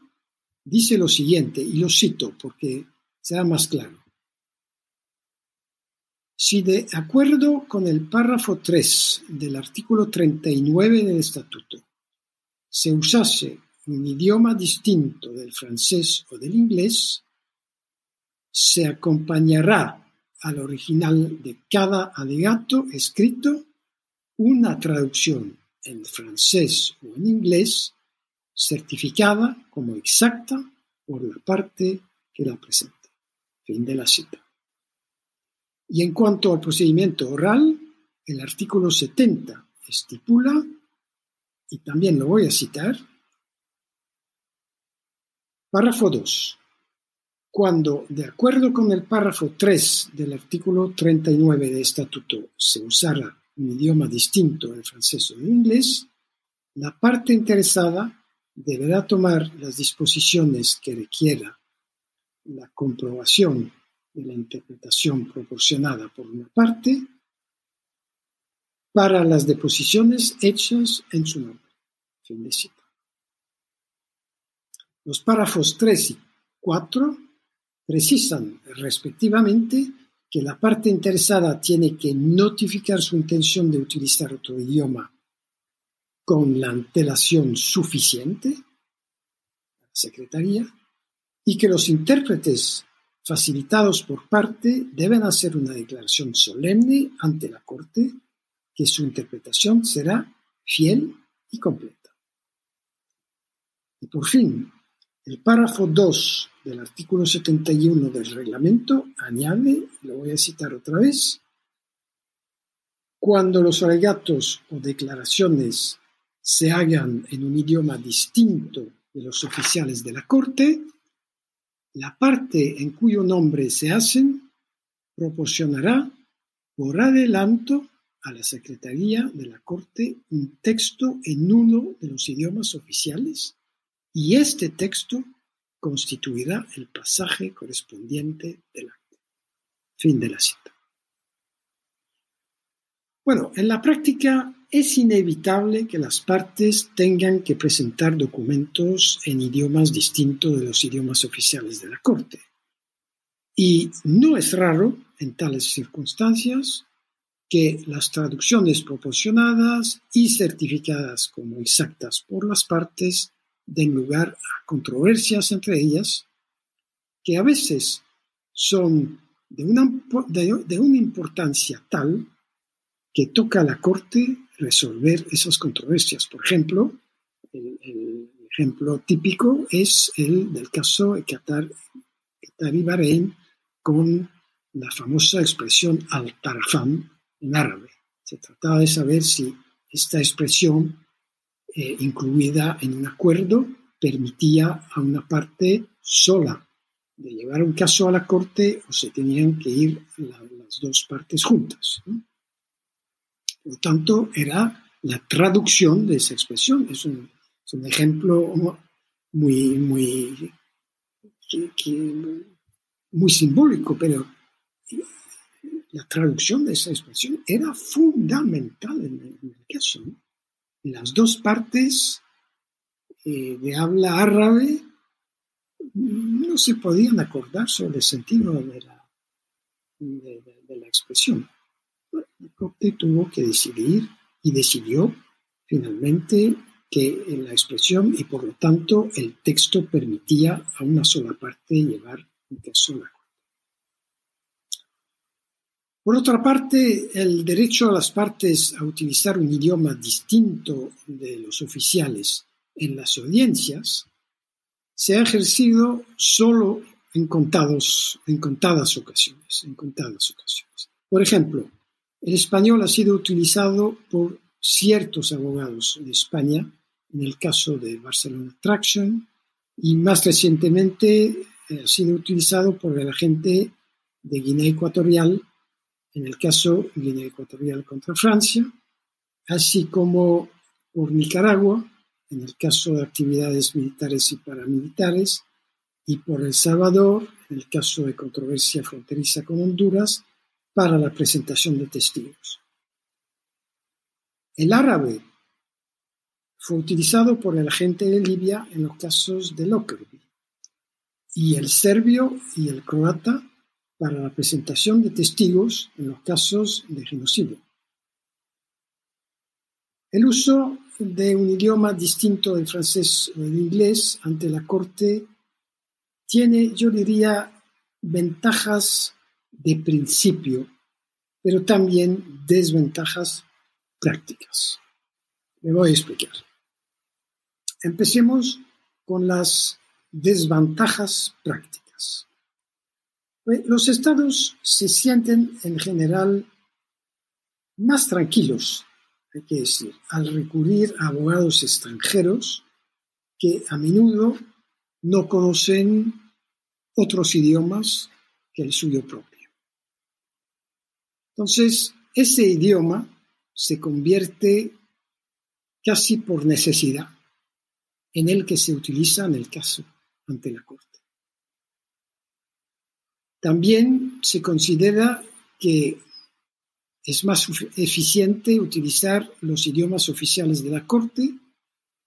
dice lo siguiente, y lo cito porque sea más claro. Si de acuerdo con el párrafo 3 del artículo 39 del Estatuto se usase un idioma distinto del francés o del inglés, se acompañará al original de cada alegato escrito una traducción en francés o en inglés certificada como exacta por la parte que la presenta. Fin de la cita. Y en cuanto al procedimiento oral, el artículo 70 estipula, y también lo voy a citar, párrafo 2. Cuando, de acuerdo con el párrafo 3 del artículo 39 de estatuto, se usara un idioma distinto del francés o del inglés, la parte interesada deberá tomar las disposiciones que requiera la comprobación de la interpretación proporcionada por una parte para las deposiciones hechas en su nombre. Fin de cita. Los párrafos 3 y 4 precisan respectivamente que la parte interesada tiene que notificar su intención de utilizar otro idioma con la antelación suficiente la Secretaría y que los intérpretes facilitados por parte deben hacer una declaración solemne ante la Corte que su interpretación será fiel y completa. Y por fin, el párrafo 2 del artículo 71 del reglamento añade, lo voy a citar otra vez, cuando los alegatos o declaraciones se hagan en un idioma distinto de los oficiales de la Corte, la parte en cuyo nombre se hacen proporcionará por adelanto a la Secretaría de la Corte un texto en uno de los idiomas oficiales y este texto constituirá el pasaje correspondiente del acto. Fin de la cita. Bueno, en la práctica es inevitable que las partes tengan que presentar documentos en idiomas distintos de los idiomas oficiales de la Corte. Y no es raro, en tales circunstancias, que las traducciones proporcionadas y certificadas como exactas por las partes den lugar a controversias entre ellas, que a veces son de una, importancia tal que toca a la Corte resolver esas controversias. Por ejemplo, el, ejemplo típico es el del caso de Qatar, y Bahrein con la famosa expresión al-Tarafam en árabe. Se trataba de saber si esta expresión, eh, incluida en un acuerdo, permitía a una parte sola llevar un caso a la corte o se tenían que ir las dos partes juntas. Por lo tanto, era la traducción de esa expresión. Es un, ejemplo muy, muy, muy simbólico, pero la traducción de esa expresión era fundamental en el, caso. Las dos partes eh, de habla árabe no se podían acordar sobre el sentido de la, de, la expresión. La Corte tuvo que decidir y decidió finalmente que la expresión y por lo tanto el texto permitía a una sola parte llevar un a por otra parte, el derecho a las partes a utilizar un idioma distinto de los oficiales en las audiencias se ha ejercido solo en, contados, en contadas ocasiones, en contadas ocasiones. Por ejemplo, el español ha sido utilizado por ciertos abogados de España en el caso de Barcelona Traction y más recientemente eh, ha sido utilizado por el agente de Guinea Ecuatorial en el caso Guinea Ecuatorial contra Francia, así como por Nicaragua, en el caso de actividades militares y paramilitares, y por El Salvador, en el caso de controversia fronteriza con Honduras, para la presentación de testigos. El árabe fue utilizado por el agente de Libia en los casos de Lockerbie, y el serbio y el croata para la presentación de testigos en los casos de genocidio. El uso de un idioma distinto del francés o del inglés ante la corte tiene, yo diría, ventajas de principio, pero también desventajas prácticas. Me voy a explicar. Empecemos con las desventajas prácticas. Los estados se sienten en general más tranquilos, hay que decir, al recurrir a abogados extranjeros que a menudo no conocen otros idiomas que el suyo propio. Entonces, ese idioma se convierte casi por necesidad en el que se utiliza en el caso ante la Corte. También se considera que es más eficiente utilizar los idiomas oficiales de la Corte,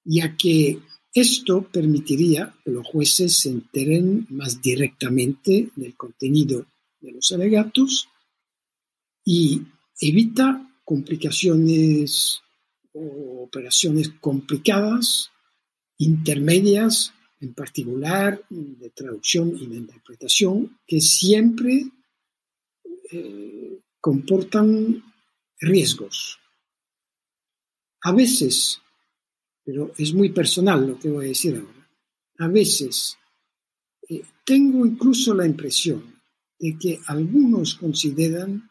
ya que esto permitiría que los jueces se enteren más directamente del contenido de los alegatos y evita complicaciones o operaciones complicadas, intermedias en particular de traducción y de interpretación, que siempre eh, comportan riesgos. A veces, pero es muy personal lo que voy a decir ahora, a veces eh, tengo incluso la impresión de que algunos consideran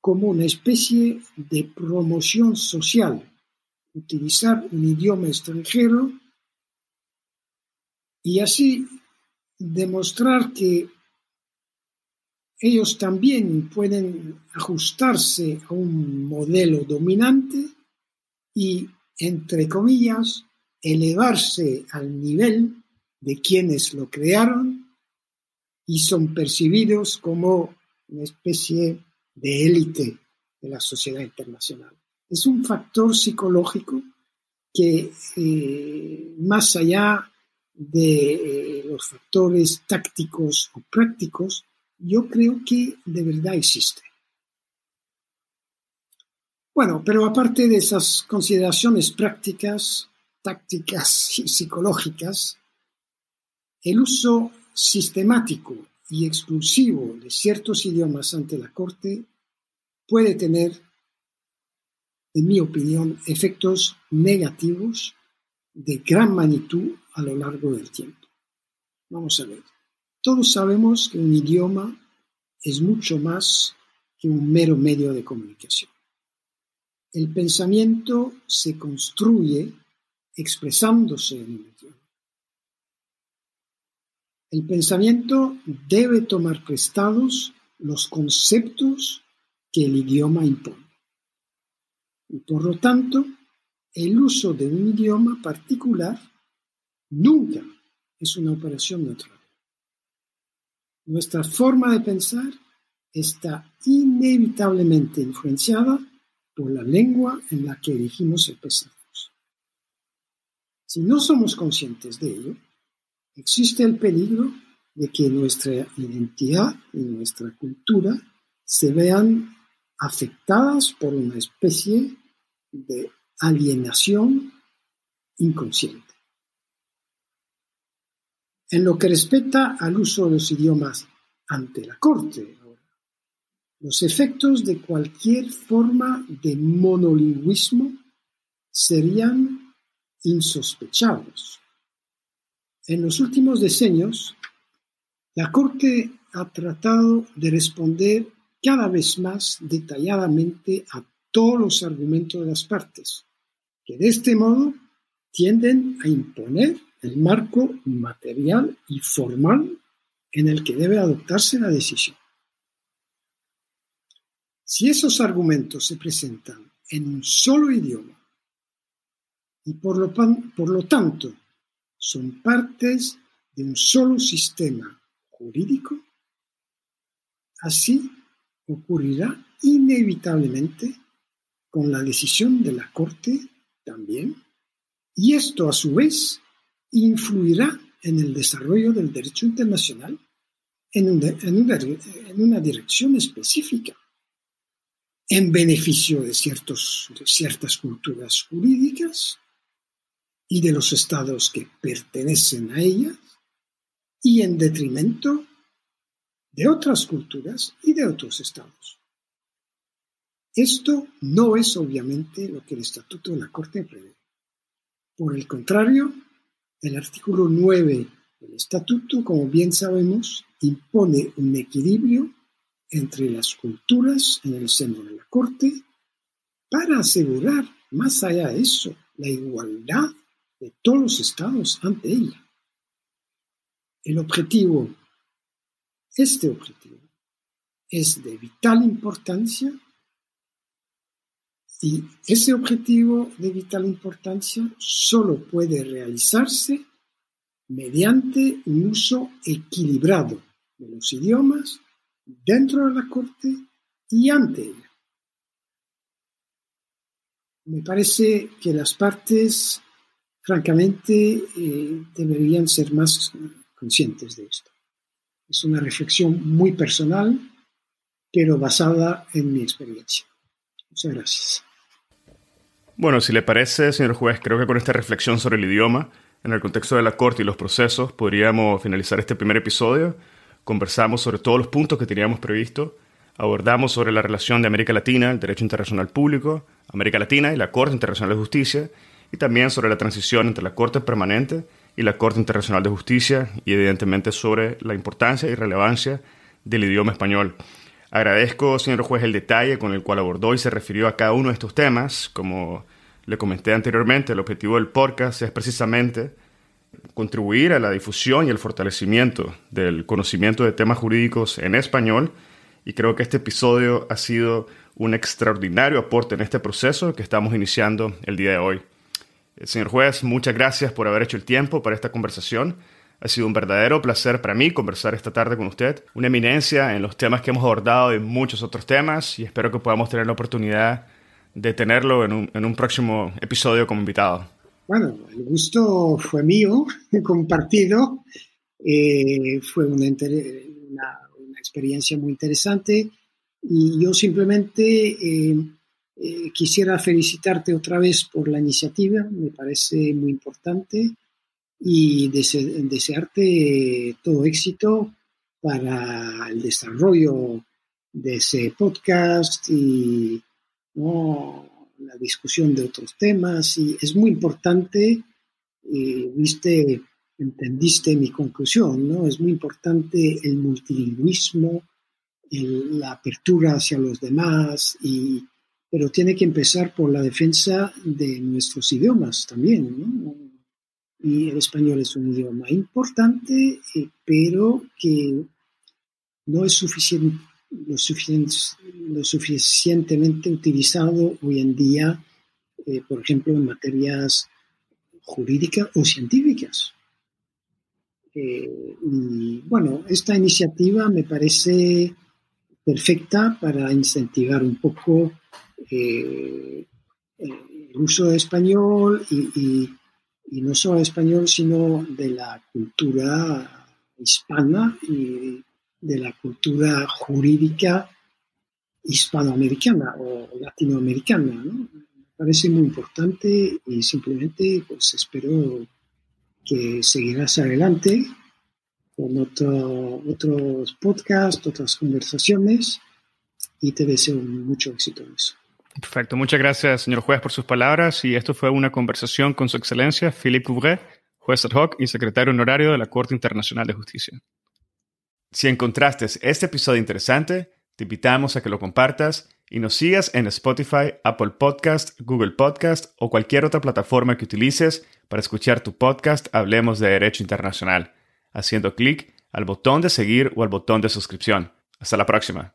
como una especie de promoción social utilizar un idioma extranjero y así demostrar que ellos también pueden ajustarse a un modelo dominante y, entre comillas, elevarse al nivel de quienes lo crearon y son percibidos como una especie de élite de la sociedad internacional. es un factor psicológico que eh, más allá de eh, los factores tácticos o prácticos, yo creo que de verdad existe. Bueno, pero aparte de esas consideraciones prácticas, tácticas y psicológicas, el uso sistemático y exclusivo de ciertos idiomas ante la Corte puede tener, en mi opinión, efectos negativos de gran magnitud a lo largo del tiempo. Vamos a ver. Todos sabemos que un idioma es mucho más que un mero medio de comunicación. El pensamiento se construye expresándose en un idioma. El pensamiento debe tomar prestados los conceptos que el idioma impone. Y por lo tanto, el uso de un idioma particular nunca es una operación neutral. Nuestra forma de pensar está inevitablemente influenciada por la lengua en la que elegimos expresarnos. Si no somos conscientes de ello, existe el peligro de que nuestra identidad y nuestra cultura se vean afectadas por una especie de alienación inconsciente. En lo que respecta al uso de los idiomas ante la corte, los efectos de cualquier forma de monolingüismo serían insospechados. En los últimos decenios, la Corte ha tratado de responder cada vez más detalladamente a todos los argumentos de las partes, que de este modo tienden a imponer el marco material y formal en el que debe adoptarse la decisión. Si esos argumentos se presentan en un solo idioma y por lo, tanto son partes de un solo sistema jurídico, así ocurrirá inevitablemente con la decisión de la Corte también, y esto a su vez influirá en el desarrollo del derecho internacional en, una, dirección específica, en beneficio de, ciertas culturas jurídicas y de los estados que pertenecen a ellas, y en detrimento de otras culturas y de otros estados. Esto no es obviamente lo que el Estatuto de la Corte prevé. Por el contrario, el artículo 9 del Estatuto, como bien sabemos, impone un equilibrio entre las culturas en el seno de la Corte para asegurar, más allá de eso, la igualdad de todos los estados ante ella. El objetivo, este objetivo, es de vital importancia y ese objetivo de vital importancia solo puede realizarse mediante un uso equilibrado de los idiomas dentro de la Corte y ante ella. Me parece que las partes, francamente, eh, deberían ser más conscientes de esto. Es una reflexión muy personal, pero basada en mi experiencia. Muchas gracias. Bueno, si le parece, señor juez, creo que con esta reflexión sobre el idioma, en el contexto de la Corte y los procesos, podríamos finalizar este primer episodio. Conversamos sobre todos los puntos que teníamos previsto. Abordamos sobre la relación de América Latina, el derecho internacional público, América Latina y la Corte Internacional de Justicia, y también sobre la transición entre la Corte Permanente y la Corte Internacional de Justicia, y evidentemente sobre la importancia y relevancia del idioma español. Agradezco, señor juez, el detalle con el cual abordó y se refirió a cada uno de estos temas. Como le comenté anteriormente, el objetivo del podcast es precisamente contribuir a la difusión y el fortalecimiento del conocimiento de temas jurídicos en español y creo que este episodio ha sido un extraordinario aporte en este proceso que estamos iniciando el día de hoy. Eh, señor juez, muchas gracias por haber hecho el tiempo para esta conversación. Ha sido un verdadero placer para mí conversar esta tarde con usted, una eminencia en los temas que hemos abordado y muchos otros temas y espero que podamos tener la oportunidad de tenerlo en un, en un próximo episodio como invitado. Bueno, el gusto fue mío, [LAUGHS] compartido. Eh, fue una, una, experiencia muy interesante y yo simplemente eh, eh, quisiera felicitarte otra vez por la iniciativa, me parece muy importante y desearte todo éxito para el desarrollo de ese podcast y la discusión de otros temas. Y es muy importante, viste, entendiste mi conclusión, ¿no? Es muy importante el multilingüismo, la apertura hacia los demás, y, pero tiene que empezar por la defensa de nuestros idiomas también, ¿no? Y el español es un idioma importante, eh, pero que no es suficiente, lo, suficientemente utilizado hoy en día, eh, por ejemplo, en materias jurídicas o científicas. Eh, y bueno, esta iniciativa me parece perfecta para incentivar un poco el uso de español y, no solo español, sino de la cultura hispana y de la cultura jurídica hispanoamericana o latinoamericana. Me parece muy importante y simplemente pues espero que seguirás adelante con otros podcasts, otras conversaciones y te deseo mucho éxito en eso. Perfecto. Muchas gracias, señor juez, por sus palabras. Y esto fue una conversación con su excelencia, Philippe Couvret, juez ad hoc y secretario honorario de la Corte Internacional de Justicia. Si encontraste este episodio interesante, te invitamos a que lo compartas y nos sigas en Spotify, Apple Podcast, Google Podcast o cualquier otra plataforma que utilices para escuchar tu podcast Hablemos de Derecho Internacional, haciendo clic al botón de seguir o al botón de suscripción. Hasta la próxima.